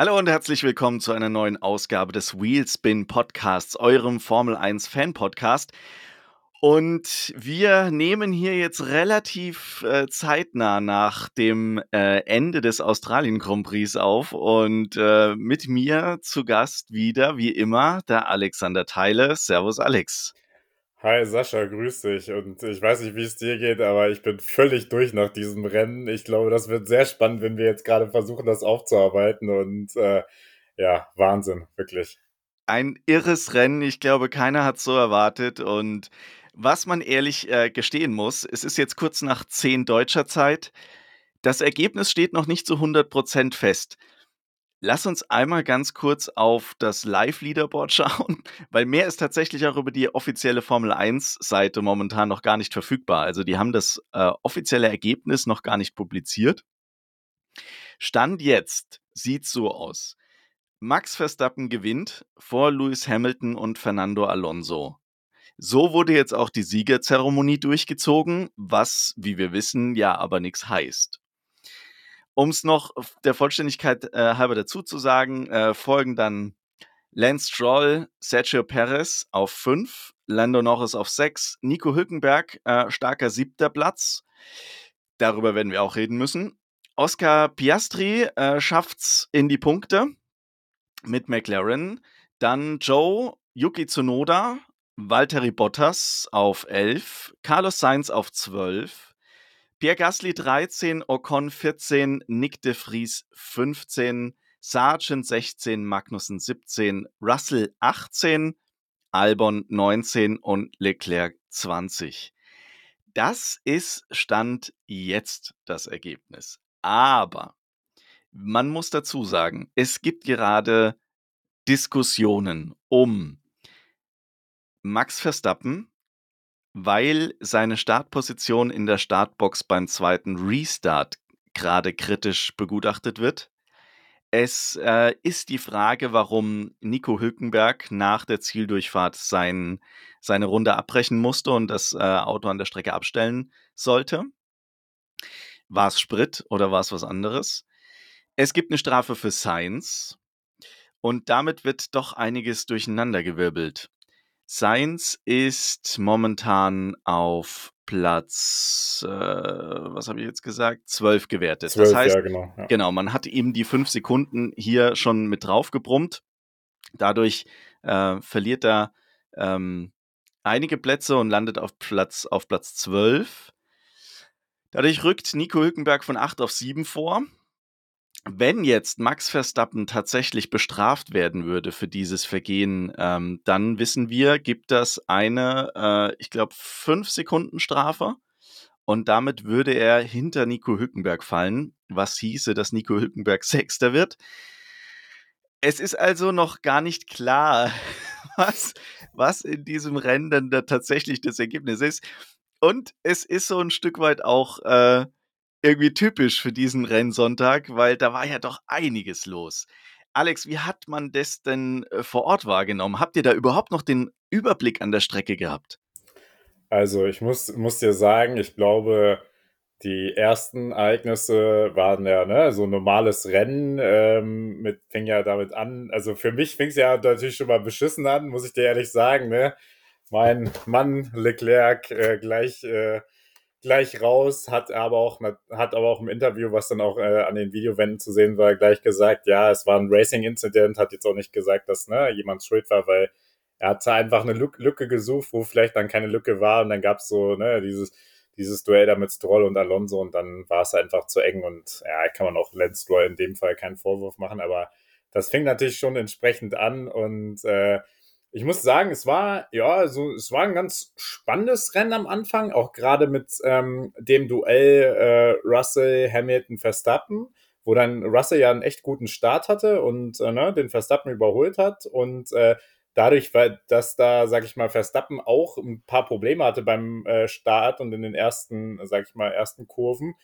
Hallo und herzlich willkommen zu einer neuen Ausgabe des Wheelspin Podcasts, eurem Formel 1 Fan Podcast. Und wir nehmen hier jetzt relativ äh, zeitnah nach dem äh, Ende des Australien Grand Prix auf und äh, mit mir zu Gast wieder, wie immer, der Alexander Theile. Servus, Alex. Hi Sascha, grüß dich. Und ich weiß nicht, wie es dir geht, aber ich bin völlig durch nach diesem Rennen. Ich glaube, das wird sehr spannend, wenn wir jetzt gerade versuchen, das aufzuarbeiten. Und äh, ja, Wahnsinn, wirklich. Ein irres Rennen. Ich glaube, keiner hat so erwartet. Und was man ehrlich äh, gestehen muss, es ist jetzt kurz nach 10 deutscher Zeit. Das Ergebnis steht noch nicht zu 100% fest. Lass uns einmal ganz kurz auf das Live-Leaderboard schauen, weil mehr ist tatsächlich auch über die offizielle Formel 1-Seite momentan noch gar nicht verfügbar. Also die haben das äh, offizielle Ergebnis noch gar nicht publiziert. Stand jetzt sieht so aus. Max Verstappen gewinnt vor Lewis Hamilton und Fernando Alonso. So wurde jetzt auch die Siegerzeremonie durchgezogen, was, wie wir wissen, ja aber nichts heißt. Um es noch der Vollständigkeit äh, halber dazu zu sagen, äh, folgen dann Lance Stroll, Sergio Perez auf 5, Lando Norris auf 6, Nico Hülkenberg, äh, starker siebter Platz. Darüber werden wir auch reden müssen. Oscar Piastri äh, schafft's in die Punkte mit McLaren. Dann Joe, Yuki Tsunoda, Valtteri Bottas auf 11, Carlos Sainz auf 12, Pierre Gasly 13, Ocon 14, Nick de Vries 15, Sargent 16, Magnussen 17, Russell 18, Albon 19 und Leclerc 20. Das ist Stand jetzt das Ergebnis. Aber man muss dazu sagen, es gibt gerade Diskussionen um Max Verstappen weil seine Startposition in der Startbox beim zweiten Restart gerade kritisch begutachtet wird. Es äh, ist die Frage, warum Nico Hülkenberg nach der Zieldurchfahrt sein, seine Runde abbrechen musste und das äh, Auto an der Strecke abstellen sollte. War es Sprit oder war es was anderes? Es gibt eine Strafe für Science und damit wird doch einiges durcheinandergewirbelt. Sainz ist momentan auf Platz, äh, was habe ich jetzt gesagt? Zwölf gewertet. 12, das heißt, ja, genau, ja. genau, man hat ihm die fünf Sekunden hier schon mit drauf gebrummt. Dadurch äh, verliert er ähm, einige Plätze und landet auf Platz, auf Platz 12. Dadurch rückt Nico Hülkenberg von 8 auf 7 vor wenn jetzt Max Verstappen tatsächlich bestraft werden würde für dieses Vergehen, ähm, dann wissen wir, gibt das eine, äh, ich glaube, fünf Sekunden Strafe. Und damit würde er hinter Nico Hülkenberg fallen, was hieße, dass Nico Hülkenberg Sechster wird. Es ist also noch gar nicht klar, was, was in diesem Rennen dann da tatsächlich das Ergebnis ist. Und es ist so ein Stück weit auch äh, irgendwie typisch für diesen Rennsonntag, weil da war ja doch einiges los. Alex, wie hat man das denn äh, vor Ort wahrgenommen? Habt ihr da überhaupt noch den Überblick an der Strecke gehabt? Also ich muss, muss dir sagen, ich glaube, die ersten Ereignisse waren ja ne, so ein normales Rennen, ähm, mit, fing ja damit an. Also für mich fing es ja natürlich schon mal beschissen an, muss ich dir ehrlich sagen. Ne? Mein Mann Leclerc äh, gleich äh, gleich raus, hat aber auch, hat aber auch im Interview, was dann auch äh, an den Videowänden zu sehen war, gleich gesagt, ja, es war ein Racing-Incident, hat jetzt auch nicht gesagt, dass ne, jemand schuld war, weil er hat einfach eine Lücke gesucht, wo vielleicht dann keine Lücke war und dann gab es so ne, dieses, dieses Duell da mit Stroll und Alonso und dann war es einfach zu eng und ja, kann man auch Lance Stroll in dem Fall keinen Vorwurf machen, aber das fing natürlich schon entsprechend an und äh, ich muss sagen, es war, ja, so, es war ein ganz spannendes Rennen am Anfang, auch gerade mit ähm, dem Duell äh, Russell, Hamilton, Verstappen, wo dann Russell ja einen echt guten Start hatte und äh, ne, den Verstappen überholt hat und äh, dadurch, weil dass da, sag ich mal, Verstappen auch ein paar Probleme hatte beim äh, Start und in den ersten, sag ich mal, ersten Kurven,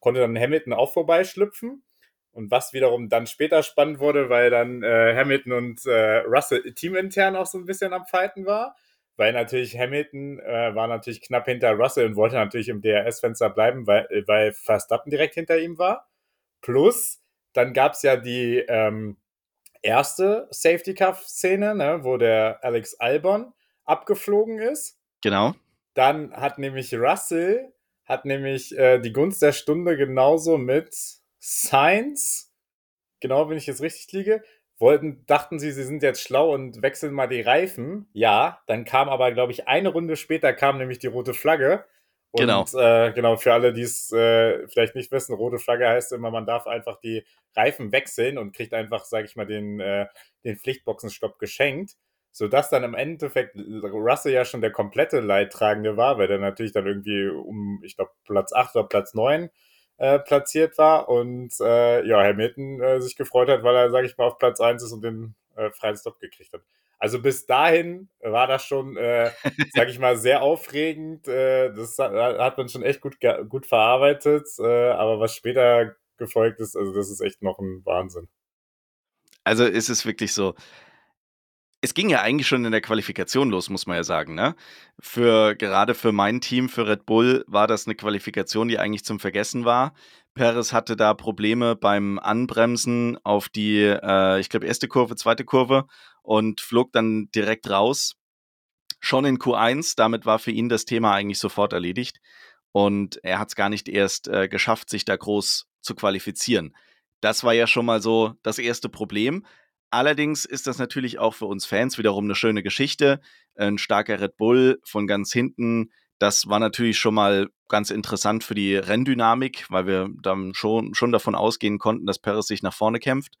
konnte dann Hamilton auch vorbeischlüpfen. Und was wiederum dann später spannend wurde, weil dann äh, Hamilton und äh, Russell teamintern auch so ein bisschen am Fighten war. Weil natürlich Hamilton äh, war natürlich knapp hinter Russell und wollte natürlich im DRS-Fenster bleiben, weil, weil Verstappen direkt hinter ihm war. Plus, dann gab es ja die ähm, erste Safety-Cuff-Szene, ne, wo der Alex Albon abgeflogen ist. Genau. Dann hat nämlich Russell, hat nämlich äh, die Gunst der Stunde genauso mit Science, genau wenn ich jetzt richtig liege, wollten, dachten sie, sie sind jetzt schlau und wechseln mal die Reifen. Ja, dann kam aber, glaube ich, eine Runde später kam nämlich die rote Flagge. Und, Genau. Äh, genau, für alle, die es äh, vielleicht nicht wissen, rote Flagge heißt immer, man darf einfach die Reifen wechseln und kriegt einfach, sage ich mal, den, äh, den Pflichtboxenstopp geschenkt. Sodass dann im Endeffekt Russell ja schon der komplette Leidtragende war, weil der natürlich dann irgendwie um, ich glaube, Platz 8 oder Platz 9 äh, platziert war und äh, ja, Hamilton äh, sich gefreut hat, weil er, sage ich mal, auf Platz 1 ist und den äh, freien Stop gekriegt hat. Also bis dahin war das schon, äh, sage ich mal, sehr aufregend. Äh, das hat, man schon echt gut, gut verarbeitet, äh, aber was später gefolgt ist, also das ist echt noch ein Wahnsinn. Also ist es wirklich so. Es ging ja eigentlich schon in der Qualifikation los, muss man ja sagen. Ne? Für, gerade für mein Team, für Red Bull, war das eine Qualifikation, die eigentlich zum Vergessen war. Perez hatte da Probleme beim Anbremsen auf die, äh, ich glaube, erste Kurve, zweite Kurve und flog dann direkt raus. Schon in Q1, damit war für ihn das Thema eigentlich sofort erledigt. Und er hat es gar nicht erst äh, geschafft, sich da groß zu qualifizieren. Das war ja schon mal so das erste Problem. Allerdings ist das natürlich auch für uns Fans wiederum eine schöne Geschichte. Ein starker Red Bull von ganz hinten, das war natürlich schon mal ganz interessant für die Renndynamik, weil wir dann schon, schon davon ausgehen konnten, dass Perez sich nach vorne kämpft.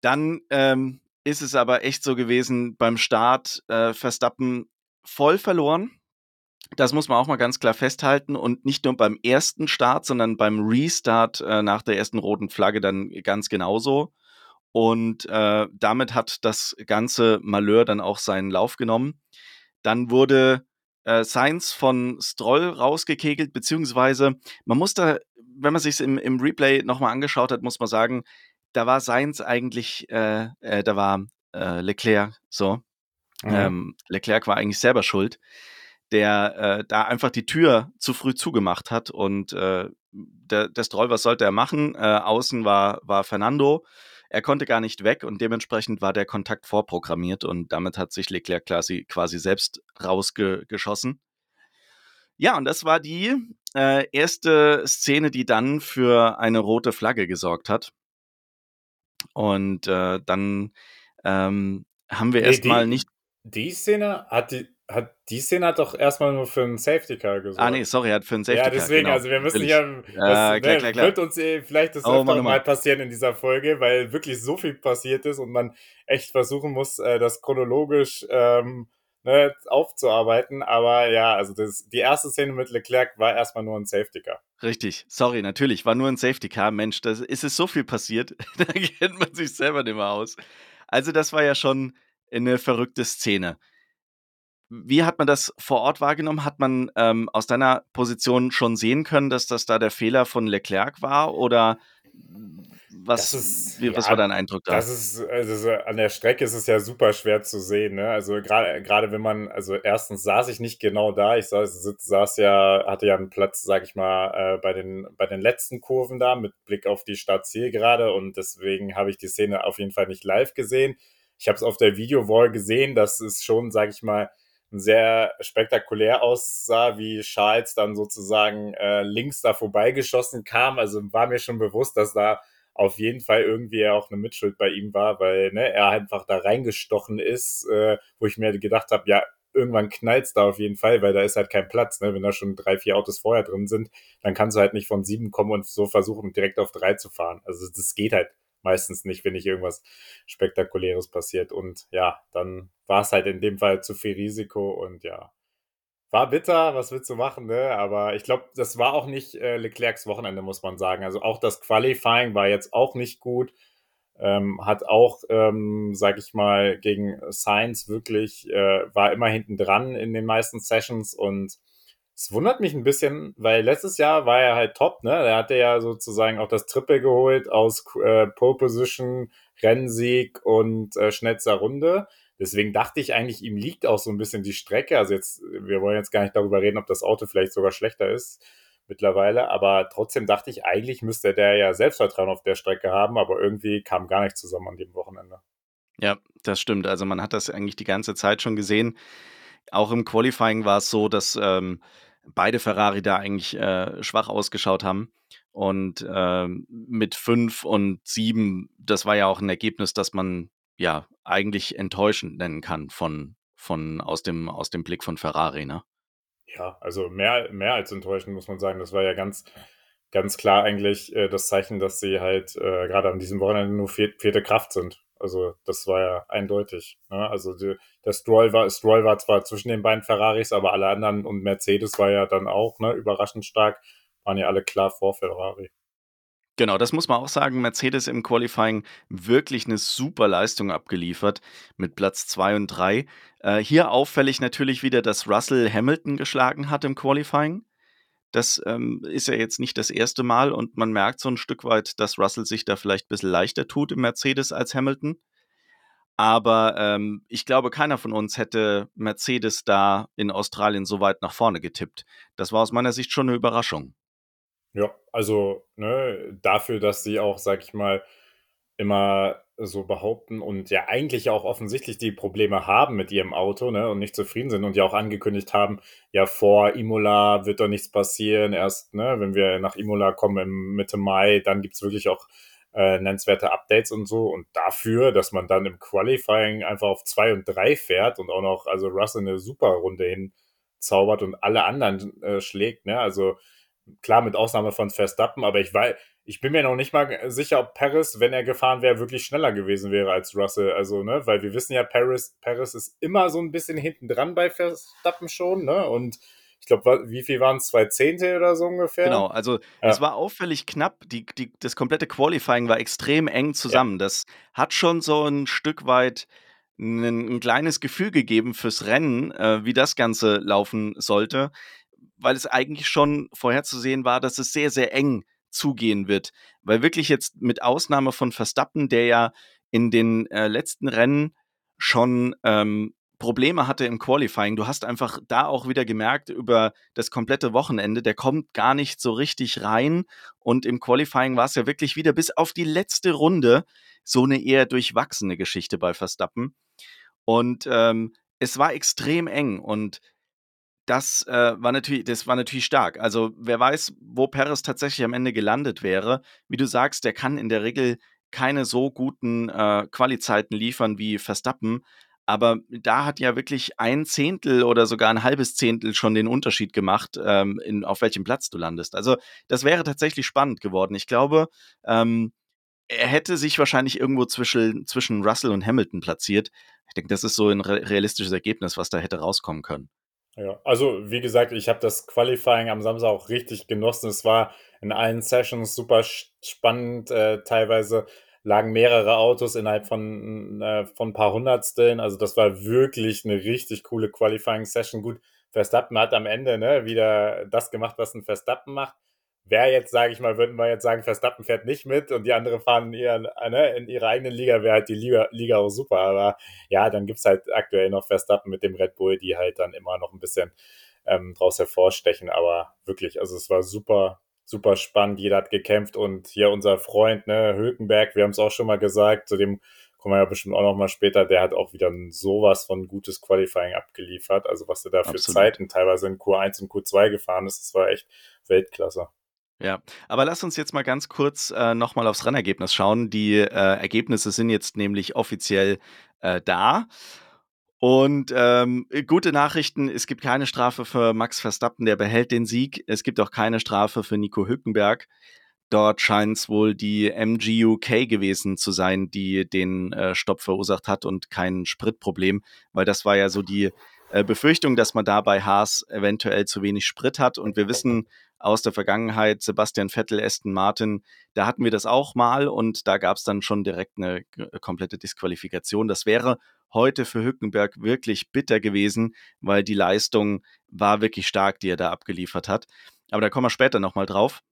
Dann ähm, ist es aber echt so gewesen beim Start, äh, Verstappen voll verloren. Das muss man auch mal ganz klar festhalten und nicht nur beim ersten Start, sondern beim Restart äh, nach der ersten roten Flagge dann ganz genauso. Und äh, damit hat das ganze Malheur dann auch seinen Lauf genommen. Dann wurde äh, Sainz von Stroll rausgekegelt, beziehungsweise man muss da, wenn man sich im, im Replay nochmal angeschaut hat, muss man sagen, da war Sainz eigentlich, äh, äh, da war äh, Leclerc so. Mhm. Ähm, Leclerc war eigentlich selber schuld, der äh, da einfach die Tür zu früh zugemacht hat und äh, der, der Stroll, was sollte er machen? Außen war, war Fernando. Er konnte gar nicht weg und dementsprechend war der Kontakt vorprogrammiert und damit hat sich Leclerc quasi, quasi selbst rausgeschossen. Ja, und das war die äh, erste Szene, die dann für eine rote Flagge gesorgt hat. Und äh, dann ähm, haben wir erstmal nicht. die Szene hat die, hat die Szene hat doch erstmal nur für einen Safety Car gesorgt. Ah, nee, sorry, hat für einen Safety Ja, Car. deswegen, genau, also wir müssen ja, das Ja, klar, ne, klar, klar. wird uns eh vielleicht das Oh, Mann, mal passieren in dieser Folge, weil wirklich so viel passiert ist und man echt versuchen muss, äh, das chronologisch ähm, ne, aufzuarbeiten. Aber ja, also das, die erste Szene mit Leclerc war erstmal nur ein Safety Car. Richtig, sorry, natürlich, war nur ein Safety Car. Mensch, da ist es so viel passiert, da kennt man sich selber nicht mehr aus. Also, das war ja schon eine verrückte Szene. Wie hat man das vor Ort wahrgenommen? Hat man ähm, aus deiner Position schon sehen können, dass das da der Fehler von Leclerc war? Oder was, Das ist- wie, was ja, war dein Eindruck da? Das ist, also so an der Strecke ist es ja super schwer zu sehen. Ne? Also gerade wenn man, also erstens saß ich nicht genau da, ich saß, saß ja, hatte ja einen Platz, sag ich mal, äh, bei den bei den letzten Kurven da mit Blick auf die Startziel gerade und deswegen habe ich die Szene auf jeden Fall nicht live gesehen. Ich habe es auf der Videowall gesehen, dass es schon, sag ich mal, sehr spektakulär aussah, wie Charles dann sozusagen äh, links da vorbeigeschossen kam. Also war mir schon bewusst, dass da auf jeden Fall irgendwie auch eine Mitschuld bei ihm war, weil ne, er einfach da reingestochen ist, äh, wo ich mir gedacht habe, ja, irgendwann knallt's da auf jeden Fall, weil da ist halt kein Platz. Ne? Wenn da schon drei, vier Autos vorher drin sind, dann kannst du halt nicht von sieben kommen und so versuchen, direkt auf drei zu fahren. Also das geht halt meistens nicht, wenn nicht irgendwas Spektakuläres passiert. Und ja, dann war es halt in dem Fall zu viel Risiko und ja, war bitter, was willst du machen, ne? Aber ich glaube, das war auch nicht äh, Leclercs Wochenende, muss man sagen. Also auch das Qualifying war jetzt auch nicht gut. Ähm, hat auch, ähm, sag ich mal, gegen Sainz wirklich, äh, war immer hinten dran in den meisten Sessions und es wundert mich ein bisschen, weil letztes Jahr war er halt top, ne? Er hatte ja sozusagen auch das Triple geholt aus äh, Pole Position, Rennsieg und äh, schnellster Runde. Deswegen dachte ich eigentlich, ihm liegt auch so ein bisschen die Strecke. Also jetzt, wir wollen jetzt gar nicht darüber reden, ob das Auto vielleicht sogar schlechter ist mittlerweile. Aber trotzdem dachte ich, eigentlich müsste der ja Selbstvertrauen auf der Strecke haben, aber irgendwie kam gar nichts zusammen an dem Wochenende. Ja, das stimmt. Also man hat das eigentlich die ganze Zeit schon gesehen. Auch im Qualifying war es so, dass ähm, beide Ferrari da eigentlich äh, schwach ausgeschaut haben. Und ähm, mit fünf und sieben, das war ja auch ein Ergebnis, das man ja eigentlich enttäuschend nennen kann von, von aus, dem, aus dem Blick von Ferrari, ne? Ja, also mehr, mehr als enttäuschend, muss man sagen. Das war ja ganz, ganz klar eigentlich äh, das Zeichen, dass sie halt äh, gerade an diesem Wochenende nur vier, vierte Kraft sind. Also das war ja eindeutig. Ne? Also die, der Stroll war, Stroll war zwar zwischen den beiden Ferraris, aber alle anderen und Mercedes war ja dann auch ne, überraschend stark, waren ja alle klar vor Ferrari. Genau, das muss man auch sagen. Mercedes im Qualifying wirklich eine super Leistung abgeliefert mit Platz 2 und 3. Äh, hier auffällig natürlich wieder, dass Russell Hamilton geschlagen hat im Qualifying. Das ähm, ist ja jetzt nicht das erste Mal und man merkt so ein Stück weit, dass Russell sich da vielleicht ein bisschen leichter tut im Mercedes als Hamilton. Aber ähm, ich glaube, keiner von uns hätte Mercedes da in Australien so weit nach vorne getippt. Das war aus meiner Sicht schon eine Überraschung. Ja, also ne, dafür, dass sie auch, sag ich mal, immer so behaupten und ja eigentlich auch offensichtlich die Probleme haben mit ihrem Auto ne, und nicht zufrieden sind und ja auch angekündigt haben, ja vor Imola wird doch nichts passieren. Erst, ne, wenn wir nach Imola kommen im Mitte Mai, dann gibt's wirklich auch äh, nennenswerte Updates und so. Und dafür, dass man dann im Qualifying einfach auf zwei und drei fährt und auch noch, also Russell eine super Runde hinzaubert und alle anderen äh, schlägt, ne? Also klar mit Ausnahme von Verstappen, aber ich weiß, ich bin mir noch nicht mal sicher, ob Paris, wenn er gefahren wäre, wirklich schneller gewesen wäre als Russell. Also, ne, weil wir wissen ja, Paris, Paris ist immer so ein bisschen hinten dran bei Verstappen schon, ne? Und ich glaube, wie viel waren es? Zwei Zehntel oder so ungefähr? Genau, also ja. es war auffällig knapp. Die, die, das komplette Qualifying war extrem eng zusammen. Ja. Das hat schon so ein Stück weit ein, ein kleines Gefühl gegeben fürs Rennen, äh, wie das Ganze laufen sollte, weil es eigentlich schon vorherzusehen war, dass es sehr, sehr eng zugehen wird. Weil wirklich jetzt mit Ausnahme von Verstappen, der ja in den äh, letzten Rennen schon ähm, Probleme hatte im Qualifying. Du hast einfach da auch wieder gemerkt über das komplette Wochenende, der kommt gar nicht so richtig rein. Und im Qualifying war es ja wirklich wieder bis auf die letzte Runde so eine eher durchwachsene Geschichte bei Verstappen. Und ähm, es war extrem eng und das äh, war natürlich, das war natürlich stark. Also wer weiß, wo Perez tatsächlich am Ende gelandet wäre. Wie du sagst, der kann in der Regel keine so guten äh, Qualizeiten liefern wie Verstappen. Aber da hat ja wirklich ein Zehntel oder sogar ein halbes Zehntel schon den Unterschied gemacht, ähm, in, auf welchem Platz du landest. Also das wäre tatsächlich spannend geworden. Ich glaube, ähm, er hätte sich wahrscheinlich irgendwo zwischen, zwischen Russell und Hamilton platziert. Ich denke, das ist so ein realistisches Ergebnis, was da hätte rauskommen können. Ja, also wie gesagt, ich habe das Qualifying am Samstag auch richtig genossen. Es war in allen Sessions super spannend. Äh, teilweise lagen mehrere Autos innerhalb von, äh, von ein paar Hundertsteln. Also das war wirklich eine richtig coole Qualifying-Session. Gut, Verstappen hat am Ende ne, wieder das gemacht, was ein Verstappen macht wäre jetzt, sage ich mal, würden wir jetzt sagen, Verstappen fährt nicht mit und die anderen fahren in, ihrer, ne, in ihrer eigenen Liga, wäre halt die Liga, Liga auch super. Aber ja, dann gibt es halt aktuell noch Verstappen mit dem Red Bull, die halt dann immer noch ein bisschen ähm, draus hervorstechen. Aber wirklich, also es war super, super spannend. Jeder hat gekämpft und hier unser Freund, ne, Hülkenberg, wir haben es auch schon mal gesagt, zu dem kommen wir ja bestimmt auch noch mal später, der hat auch wieder sowas von gutes Qualifying abgeliefert. Also was er da für Absolut. Zeiten teilweise in Q1 und Q2 gefahren ist, das war echt Weltklasse. Ja, aber lass uns jetzt mal ganz kurz äh, nochmal aufs Rennergebnis schauen. Die äh, Ergebnisse sind jetzt nämlich offiziell äh, da. Und ähm, gute Nachrichten, es gibt keine Strafe für Max Verstappen, der behält den Sieg. Es gibt auch keine Strafe für Nico Hülkenberg. Dort scheint es wohl die MGUK gewesen zu sein, die den äh, Stopp verursacht hat und kein Spritproblem, weil das war ja so die äh, Befürchtung, dass man da bei Haas eventuell zu wenig Sprit hat. Und wir wissen, aus der Vergangenheit, Sebastian Vettel, Aston Martin, da hatten wir das auch mal und da gab es dann schon direkt eine komplette Disqualifikation. Das wäre heute für Hückenberg wirklich bitter gewesen, weil die Leistung war wirklich stark, die er da abgeliefert hat. Aber da kommen wir später nochmal drauf.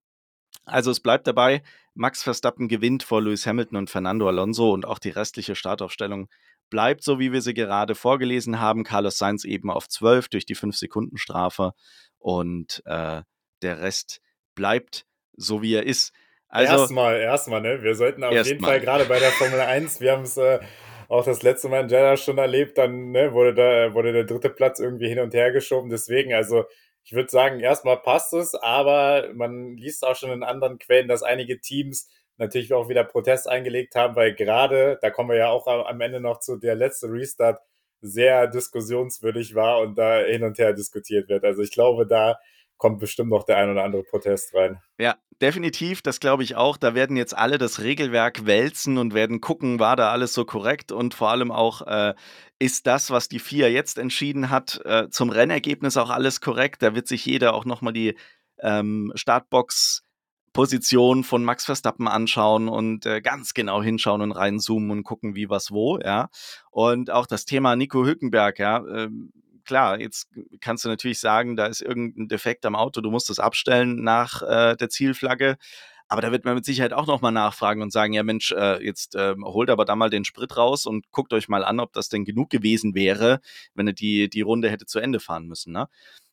Also es bleibt dabei, Max Verstappen gewinnt vor Lewis Hamilton und Fernando Alonso und auch die restliche Startaufstellung bleibt so, wie wir sie gerade vorgelesen haben. Carlos Sainz eben auf 12 durch die 5-Sekunden-Strafe und äh, der Rest bleibt so, wie er ist. Also, erstmal, erstmal, ne? Wir sollten auf jeden Fall gerade bei der Formel 1, wir haben es äh, auch das letzte Mal in Jeddah schon erlebt, dann ne, wurde, da, wurde der dritte Platz irgendwie hin und her geschoben. Deswegen, also ich würde sagen, erstmal passt es, aber man liest auch schon in anderen Quellen, dass einige Teams natürlich auch wieder Protest eingelegt haben, weil gerade, da kommen wir ja auch am Ende noch zu, der letzte Restart sehr diskussionswürdig war und da hin und her diskutiert wird. Also ich glaube, da kommt bestimmt noch der ein oder andere Protest rein. Ja, definitiv, das glaube ich auch. Da werden jetzt alle das Regelwerk wälzen und werden gucken, war da alles so korrekt und vor allem auch, äh, ist das, was die FIA jetzt entschieden hat, äh, zum Rennergebnis auch alles korrekt. Da wird sich jeder auch nochmal die ähm, Startbox Position von Max Verstappen anschauen und äh, ganz genau hinschauen und reinzoomen und gucken, wie was wo, ja. Und auch das Thema Nico Hülkenberg, ja. Ähm, klar, jetzt kannst du natürlich sagen, da ist irgendein Defekt am Auto, du musst es abstellen nach äh, der Zielflagge. Aber da wird man mit Sicherheit auch nochmal nachfragen und sagen, ja Mensch, äh, jetzt äh, holt aber da mal den Sprit raus und guckt euch mal an, ob das denn genug gewesen wäre, wenn er die, die Runde hätte zu Ende fahren müssen. Ne?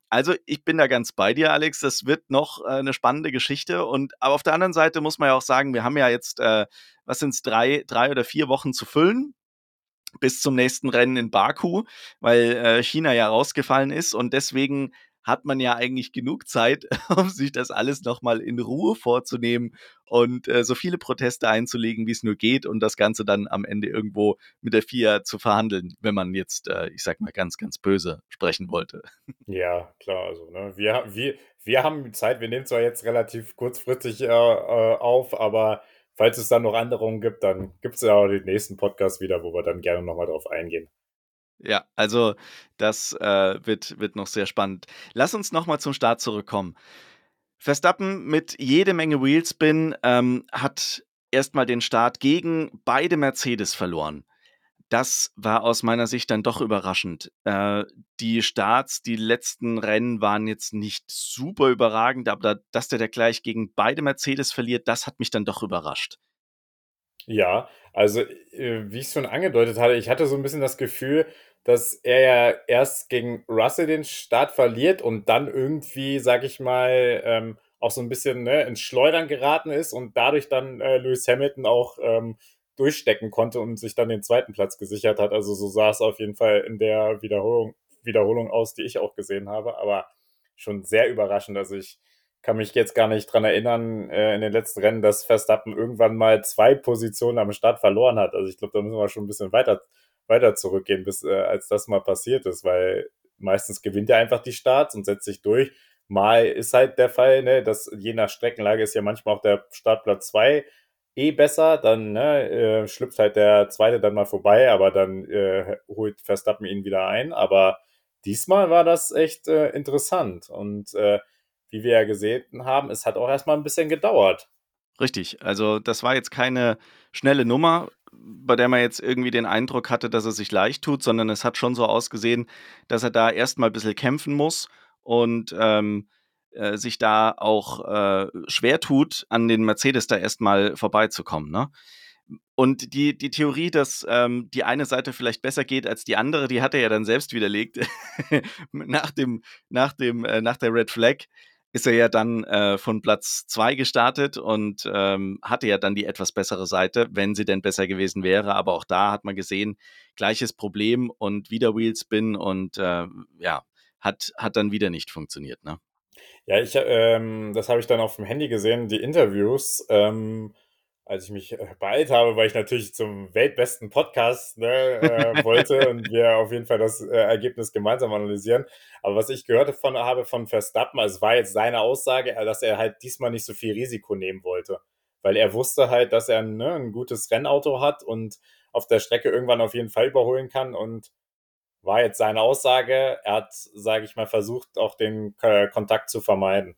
Also ich bin da ganz bei dir, Alex. Das wird noch äh, eine spannende Geschichte. Und aber auf der anderen Seite muss man ja auch sagen, wir haben ja jetzt, äh, was sind es, drei, drei oder vier Wochen zu füllen bis zum nächsten Rennen in Baku, weil äh, China ja rausgefallen ist und deswegen hat man ja eigentlich genug Zeit, um sich das alles nochmal in Ruhe vorzunehmen und äh, so viele Proteste einzulegen, wie es nur geht und das Ganze dann am Ende irgendwo mit der FIA zu verhandeln, wenn man jetzt, äh, ich sag mal, ganz, ganz böse sprechen wollte. Ja, klar, also ne, wir, wir, wir haben Zeit, wir nehmen zwar jetzt relativ kurzfristig äh, äh auf, aber falls es dann noch Änderungen gibt, dann gibt es ja auch den nächsten Podcast wieder, wo wir dann gerne nochmal drauf eingehen. Ja, also das äh, wird, wird noch sehr spannend. Lass uns nochmal zum Start zurückkommen. Verstappen mit jede Menge Wheelspin ähm, hat erstmal den Start gegen beide Mercedes verloren. Das war aus meiner Sicht dann doch überraschend. Äh, die Starts, die letzten Rennen waren jetzt nicht super überragend, aber da, dass der da gleich gegen beide Mercedes verliert, das hat mich dann doch überrascht. Ja, also äh, wie ich es schon angedeutet hatte, ich hatte so ein bisschen das Gefühl, dass er ja erst gegen Russell den Start verliert und dann irgendwie, sag ich mal, ähm, auch so ein bisschen ne, ins Schleudern geraten ist und dadurch dann äh, Lewis Hamilton auch ähm, durchstecken konnte und sich dann den zweiten Platz gesichert hat. Also so sah es auf jeden Fall in der Wiederholung, Wiederholung aus, die ich auch gesehen habe, aber schon sehr überraschend. Also ich kann mich jetzt gar nicht dran erinnern äh, in den letzten Rennen, dass Verstappen irgendwann mal zwei Positionen am Start verloren hat. Also ich glaube, da müssen wir schon ein bisschen weiter weiter zurückgehen, bis äh, als das mal passiert ist, weil meistens gewinnt er einfach die Starts und setzt sich durch. Mal ist halt der Fall, ne, dass je nach Streckenlage ist ja manchmal auch der Startplatz 2 eh besser, dann ne, äh, schlüpft halt der zweite dann mal vorbei, aber dann äh, holt Verstappen ihn wieder ein. Aber diesmal war das echt äh, interessant und äh, wie wir ja gesehen haben, es hat auch erstmal ein bisschen gedauert. Richtig, also das war jetzt keine schnelle Nummer bei der man jetzt irgendwie den Eindruck hatte, dass er sich leicht tut, sondern es hat schon so ausgesehen, dass er da erstmal ein bisschen kämpfen muss und ähm, äh, sich da auch äh, schwer tut, an den Mercedes da erstmal vorbeizukommen. Ne? Und die, die Theorie, dass ähm, die eine Seite vielleicht besser geht als die andere, die hat er ja dann selbst widerlegt nach, dem, nach, dem, äh, nach der Red Flag ist er ja dann äh, von Platz 2 gestartet und ähm, hatte ja dann die etwas bessere Seite, wenn sie denn besser gewesen wäre. Aber auch da hat man gesehen, gleiches Problem und wieder Wheelspin und äh, ja, hat, hat dann wieder nicht funktioniert. Ne? Ja, ich, ähm, das habe ich dann auf dem Handy gesehen, die Interviews. Ähm, als ich mich beeilt habe, weil ich natürlich zum weltbesten Podcast ne, äh, wollte und wir auf jeden Fall das äh, Ergebnis gemeinsam analysieren. Aber was ich gehört von, habe von Verstappen, also es war jetzt seine Aussage, äh, dass er halt diesmal nicht so viel Risiko nehmen wollte. Weil er wusste halt, dass er ne, ein gutes Rennauto hat und auf der Strecke irgendwann auf jeden Fall überholen kann und war jetzt seine Aussage. Er hat, sage ich mal, versucht, auch den äh, Kontakt zu vermeiden.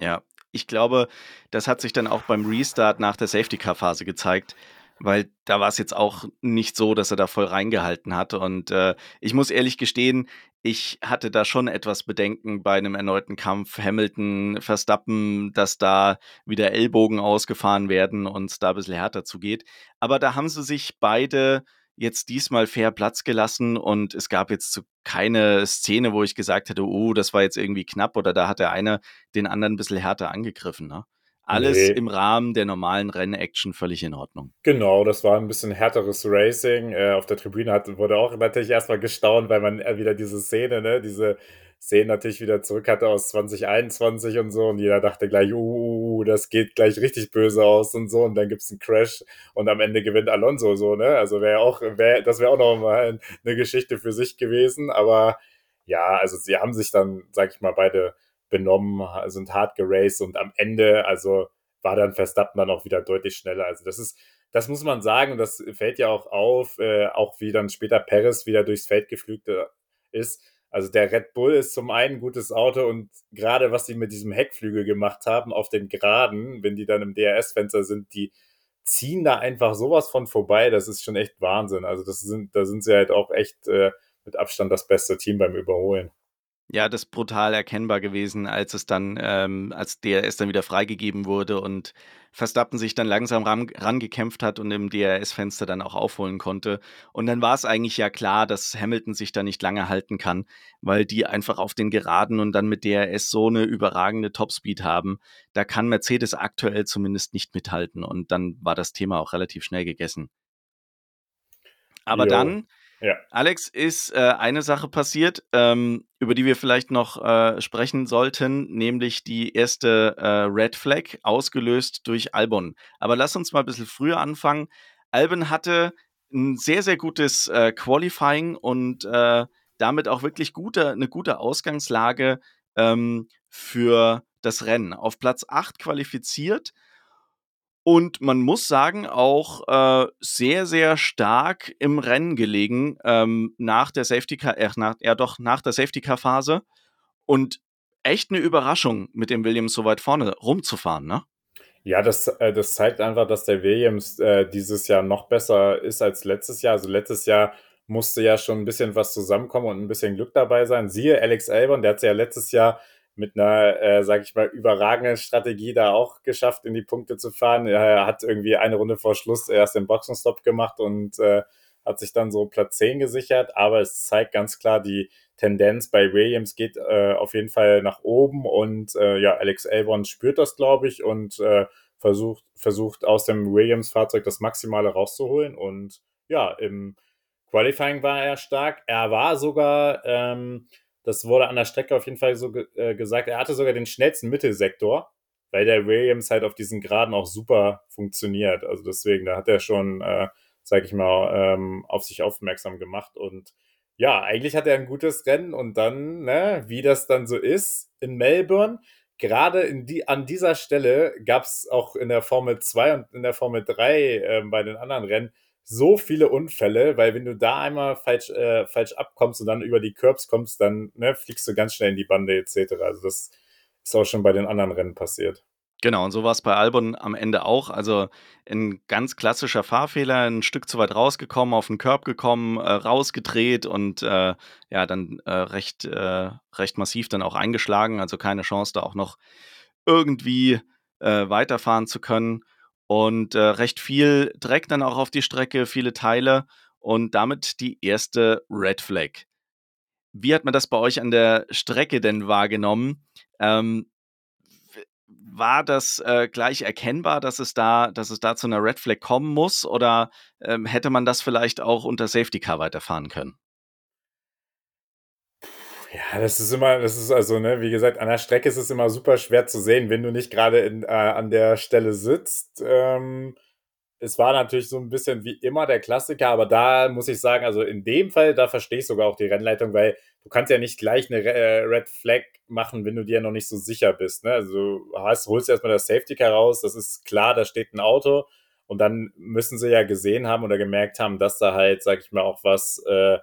Ja, ich glaube, das hat sich dann auch beim Restart nach der Safety-Car-Phase gezeigt, weil da war es jetzt auch nicht so, dass er da voll reingehalten hat. Und äh, ich muss ehrlich gestehen, ich hatte da schon etwas Bedenken bei einem erneuten Kampf Hamilton, Verstappen, dass da wieder Ellbogen ausgefahren werden und es da ein bisschen härter zugeht. Aber da haben sie sich beide jetzt diesmal fair Platz gelassen und es gab jetzt so keine Szene, wo ich gesagt hätte, oh, das war jetzt irgendwie knapp oder da hat der eine den anderen ein bisschen härter angegriffen. Ne? Alles nee. im Rahmen der normalen Rennaction völlig in Ordnung. Genau, das war ein bisschen härteres Racing. Äh, auf der Tribüne hat, wurde auch natürlich erstmal gestaunt, weil man wieder diese Szene, ne, diese Szene natürlich wieder zurück hatte aus 2021 und so. Und jeder dachte gleich, uh, das geht gleich richtig böse aus und so. Und dann gibt es einen Crash und am Ende gewinnt Alonso so, ne? Also wäre auch, wär, das wäre auch noch mal eine Geschichte für sich gewesen. Aber ja, also sie haben sich dann, sag ich mal, beide benommen, sind hart geraced und am Ende, also war dann Verstappen dann auch wieder deutlich schneller. Also das ist, das muss man sagen das fällt ja auch auf, äh, auch wie dann später Paris wieder durchs Feld geflügt äh, ist. Also der Red Bull ist zum einen ein gutes Auto und gerade was sie mit diesem Heckflügel gemacht haben auf den Geraden, wenn die dann im DRS-Fenster sind, die ziehen da einfach sowas von vorbei. Das ist schon echt Wahnsinn. Also das sind, da sind sie halt auch echt äh, mit Abstand das beste Team beim Überholen. Ja, das ist brutal erkennbar gewesen, als es dann, ähm, als DRS dann wieder freigegeben wurde und Verstappen sich dann langsam ran, rangekämpft hat und im DRS-Fenster dann auch aufholen konnte. Und dann war es eigentlich ja klar, dass Hamilton sich da nicht lange halten kann, weil die einfach auf den Geraden und dann mit DRS so eine überragende Topspeed haben. Da kann Mercedes aktuell zumindest nicht mithalten. Und dann war das Thema auch relativ schnell gegessen. Aber jo. dann ja. Alex, ist äh, eine Sache passiert, ähm, über die wir vielleicht noch äh, sprechen sollten, nämlich die erste äh, Red Flag, ausgelöst durch Albon. Aber lass uns mal ein bisschen früher anfangen. Albon hatte ein sehr, sehr gutes äh, Qualifying und äh, damit auch wirklich gute, eine gute Ausgangslage ähm, für das Rennen. Auf Platz 8 qualifiziert und man muss sagen, auch äh, sehr, sehr stark im Rennen gelegen ähm, nach der Safety Car, äh, nach, ja doch, nach der Safety Car Phase. Und echt eine Überraschung, mit dem Williams so weit vorne rumzufahren, ne? Ja, das, äh, das zeigt einfach, dass der Williams äh, dieses Jahr noch besser ist als letztes Jahr. Also letztes Jahr musste ja schon ein bisschen was zusammenkommen und ein bisschen Glück dabei sein. Siehe Alex Albon, der hat ja letztes Jahr mit einer, äh, sag ich mal, überragenden Strategie da auch geschafft, in die Punkte zu fahren. Er hat irgendwie eine Runde vor Schluss erst den Boxenstopp gemacht und äh, hat sich dann so Platz 10 gesichert, aber es zeigt ganz klar, die Tendenz bei Williams geht äh, auf jeden Fall nach oben und äh, ja, Alex Albon spürt das, glaube ich, und äh, versucht, versucht aus dem Williams-Fahrzeug das Maximale rauszuholen und ja, im Qualifying war er stark. Er war sogar ähm, das wurde an der Strecke auf jeden Fall so ge äh, gesagt. Er hatte sogar den schnellsten Mittelsektor, weil der Williams halt auf diesen Graden auch super funktioniert. Also deswegen, da hat er schon, äh, sag ich mal, ähm, auf sich aufmerksam gemacht. Und ja, eigentlich hat er ein gutes Rennen und dann, ne, wie das dann so ist in Melbourne, gerade in die, an dieser Stelle gab es auch in der Formel 2 und in der Formel 3 äh, bei den anderen Rennen so viele Unfälle, weil wenn du da einmal falsch, äh, falsch abkommst und dann über die Curbs kommst, dann ne, fliegst du ganz schnell in die Bande etc. Also das ist auch schon bei den anderen Rennen passiert. Genau, und so war es bei Albon am Ende auch. Also ein ganz klassischer Fahrfehler, ein Stück zu weit rausgekommen, auf den Curb gekommen, äh, rausgedreht und äh, ja, dann äh, recht, äh, recht massiv dann auch eingeschlagen. Also keine Chance, da auch noch irgendwie äh, weiterfahren zu können und äh, recht viel Dreck dann auch auf die Strecke, viele Teile und damit die erste Red Flag. Wie hat man das bei euch an der Strecke denn wahrgenommen? Ähm, war das äh, gleich erkennbar, dass es da, dass es da zu einer Red Flag kommen muss, oder ähm, hätte man das vielleicht auch unter Safety Car weiterfahren können? Ja, das ist immer, das ist also, ne, wie gesagt, an der Strecke ist es immer super schwer zu sehen, wenn du nicht gerade äh, an der Stelle sitzt. Ähm, es war natürlich so ein bisschen wie immer der Klassiker, aber da muss ich sagen, also in dem Fall, da verstehe ich sogar auch die Rennleitung, weil du kannst ja nicht gleich eine äh, Red Flag machen, wenn du dir noch nicht so sicher bist. Ne? Also du hast, holst erstmal das Safety Car raus, das ist klar, da steht ein Auto und dann müssen sie ja gesehen haben oder gemerkt haben, dass da halt, sag ich mal, auch was äh,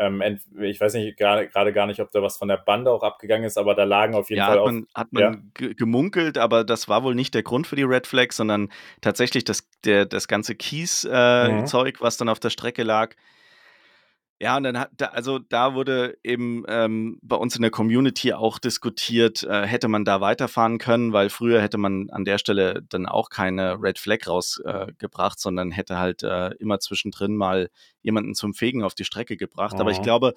ähm, ich weiß nicht gerade gar nicht, ob da was von der Bande auch abgegangen ist, aber da lagen auf jeden ja, Fall hat man, auch, hat man ja. gemunkelt, aber das war wohl nicht der Grund für die Red Flag, sondern tatsächlich das, der, das ganze Kies-Zeug, äh, mhm. was dann auf der Strecke lag. Ja, und dann hat da also da wurde eben ähm, bei uns in der Community auch diskutiert, äh, hätte man da weiterfahren können, weil früher hätte man an der Stelle dann auch keine Red Flag rausgebracht, äh, sondern hätte halt äh, immer zwischendrin mal jemanden zum Fegen auf die Strecke gebracht. Mhm. Aber ich glaube,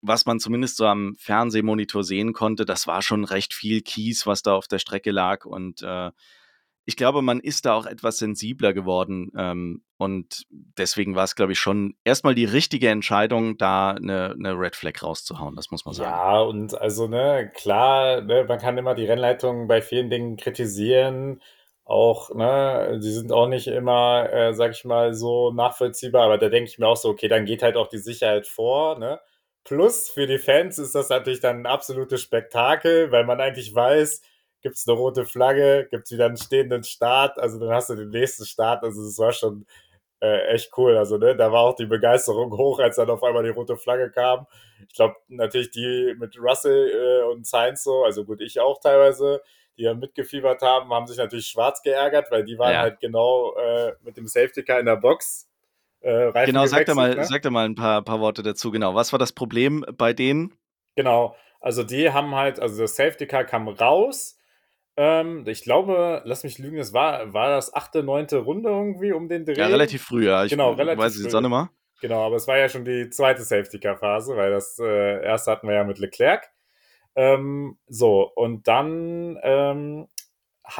was man zumindest so am Fernsehmonitor sehen konnte, das war schon recht viel Kies, was da auf der Strecke lag und äh, ich glaube, man ist da auch etwas sensibler geworden. Ähm, und deswegen war es, glaube ich, schon erstmal die richtige Entscheidung, da eine, eine, Red Flag rauszuhauen, das muss man sagen. Ja, und also, ne, klar, ne, man kann immer die Rennleitung bei vielen Dingen kritisieren. Auch, ne, die sind auch nicht immer, äh, sag ich mal, so nachvollziehbar, aber da denke ich mir auch so, okay, dann geht halt auch die Sicherheit vor, ne? Plus für die Fans ist das natürlich dann ein absolutes Spektakel, weil man eigentlich weiß, gibt es eine rote Flagge, gibt es wieder einen stehenden Start, also dann hast du den nächsten Start, also es war schon äh, echt cool, also ne, da war auch die Begeisterung hoch, als dann auf einmal die rote Flagge kam. Ich glaube natürlich die mit Russell äh, und Sainz so, also gut, ich auch teilweise, die dann mitgefiebert haben, haben sich natürlich schwarz geärgert, weil die waren ja. halt genau äh, mit dem Safety Car in der Box. Äh, genau, sag da mal, ne? sag da mal ein paar, paar Worte dazu. Genau, was war das Problem bei denen? Genau, also die haben halt, also das Safety Car kam raus, ähm, ich glaube, lass mich lügen, es war, war das achte, neunte Runde irgendwie um den Dreh. Ja, relativ früh, ja. Ich genau, relativ weiß die Sonne mal. Genau, aber es war ja schon die zweite Safety-Car-Phase, weil das äh, erste hatten wir ja mit Leclerc. Ähm, so, und dann ähm,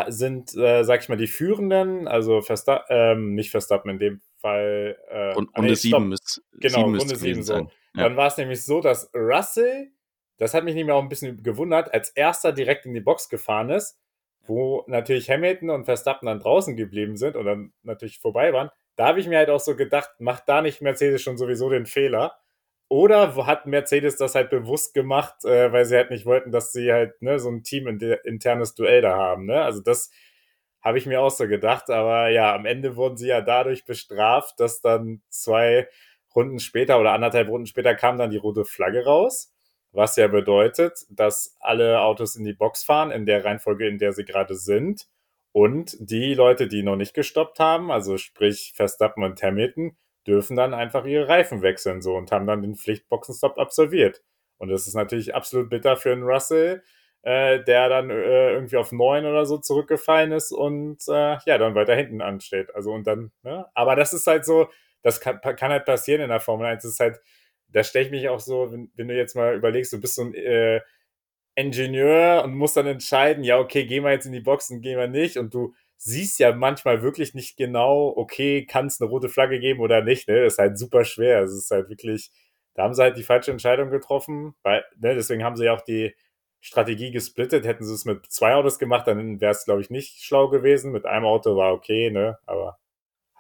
sind, äh, sag ich mal, die Führenden, also Versta ähm, nicht Verstappen in dem Fall. Äh, und Runde 7 ist Genau, Runde 7 so. Ja. Dann war es nämlich so, dass Russell, das hat mich nämlich auch ein bisschen gewundert, als erster direkt in die Box gefahren ist wo natürlich Hamilton und Verstappen dann draußen geblieben sind und dann natürlich vorbei waren, da habe ich mir halt auch so gedacht, macht da nicht Mercedes schon sowieso den Fehler? Oder hat Mercedes das halt bewusst gemacht, äh, weil sie halt nicht wollten, dass sie halt ne, so ein teaminternes Duell da haben. Ne? Also das habe ich mir auch so gedacht. Aber ja, am Ende wurden sie ja dadurch bestraft, dass dann zwei Runden später oder anderthalb Runden später kam dann die rote Flagge raus was ja bedeutet, dass alle Autos in die Box fahren, in der Reihenfolge, in der sie gerade sind. Und die Leute, die noch nicht gestoppt haben, also sprich Verstappen und Hamilton, dürfen dann einfach ihre Reifen wechseln so und haben dann den Pflichtboxenstopp absolviert. Und das ist natürlich absolut bitter für einen Russell, äh, der dann äh, irgendwie auf neun oder so zurückgefallen ist und äh, ja, dann weiter hinten ansteht. Also und dann, ne? Aber das ist halt so, das kann, kann halt passieren in der Formel 1. Das ist halt, da stelle ich mich auch so, wenn, wenn, du jetzt mal überlegst, du bist so ein äh, Ingenieur und musst dann entscheiden, ja, okay, gehen wir jetzt in die Boxen, gehen wir nicht. Und du siehst ja manchmal wirklich nicht genau, okay, kann es eine rote Flagge geben oder nicht. Ne? Das ist halt super schwer. Es ist halt wirklich, da haben sie halt die falsche Entscheidung getroffen. Weil, ne, deswegen haben sie ja auch die Strategie gesplittet. Hätten sie es mit zwei Autos gemacht, dann wäre es, glaube ich, nicht schlau gewesen. Mit einem Auto war okay, ne? Aber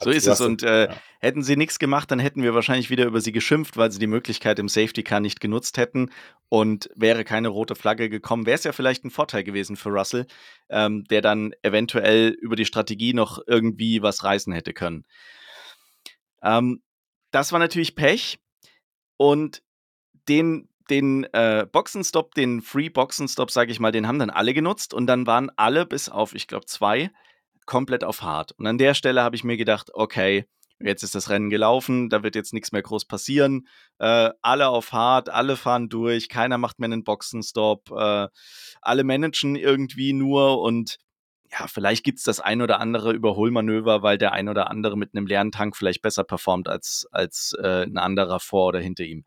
so ist es. Und äh, ja. hätten sie nichts gemacht, dann hätten wir wahrscheinlich wieder über sie geschimpft, weil sie die Möglichkeit im Safety Car nicht genutzt hätten. Und wäre keine rote Flagge gekommen, wäre es ja vielleicht ein Vorteil gewesen für Russell, ähm, der dann eventuell über die Strategie noch irgendwie was reißen hätte können. Ähm, das war natürlich Pech. Und den den äh, Boxenstopp, den Free Boxenstopp, sage ich mal, den haben dann alle genutzt und dann waren alle bis auf, ich glaube, zwei komplett auf hart. Und an der Stelle habe ich mir gedacht, okay, jetzt ist das Rennen gelaufen, da wird jetzt nichts mehr groß passieren. Äh, alle auf hart, alle fahren durch, keiner macht mehr einen Boxenstopp, äh, alle managen irgendwie nur und ja, vielleicht gibt es das ein oder andere Überholmanöver, weil der ein oder andere mit einem leeren Tank vielleicht besser performt als, als äh, ein anderer vor oder hinter ihm.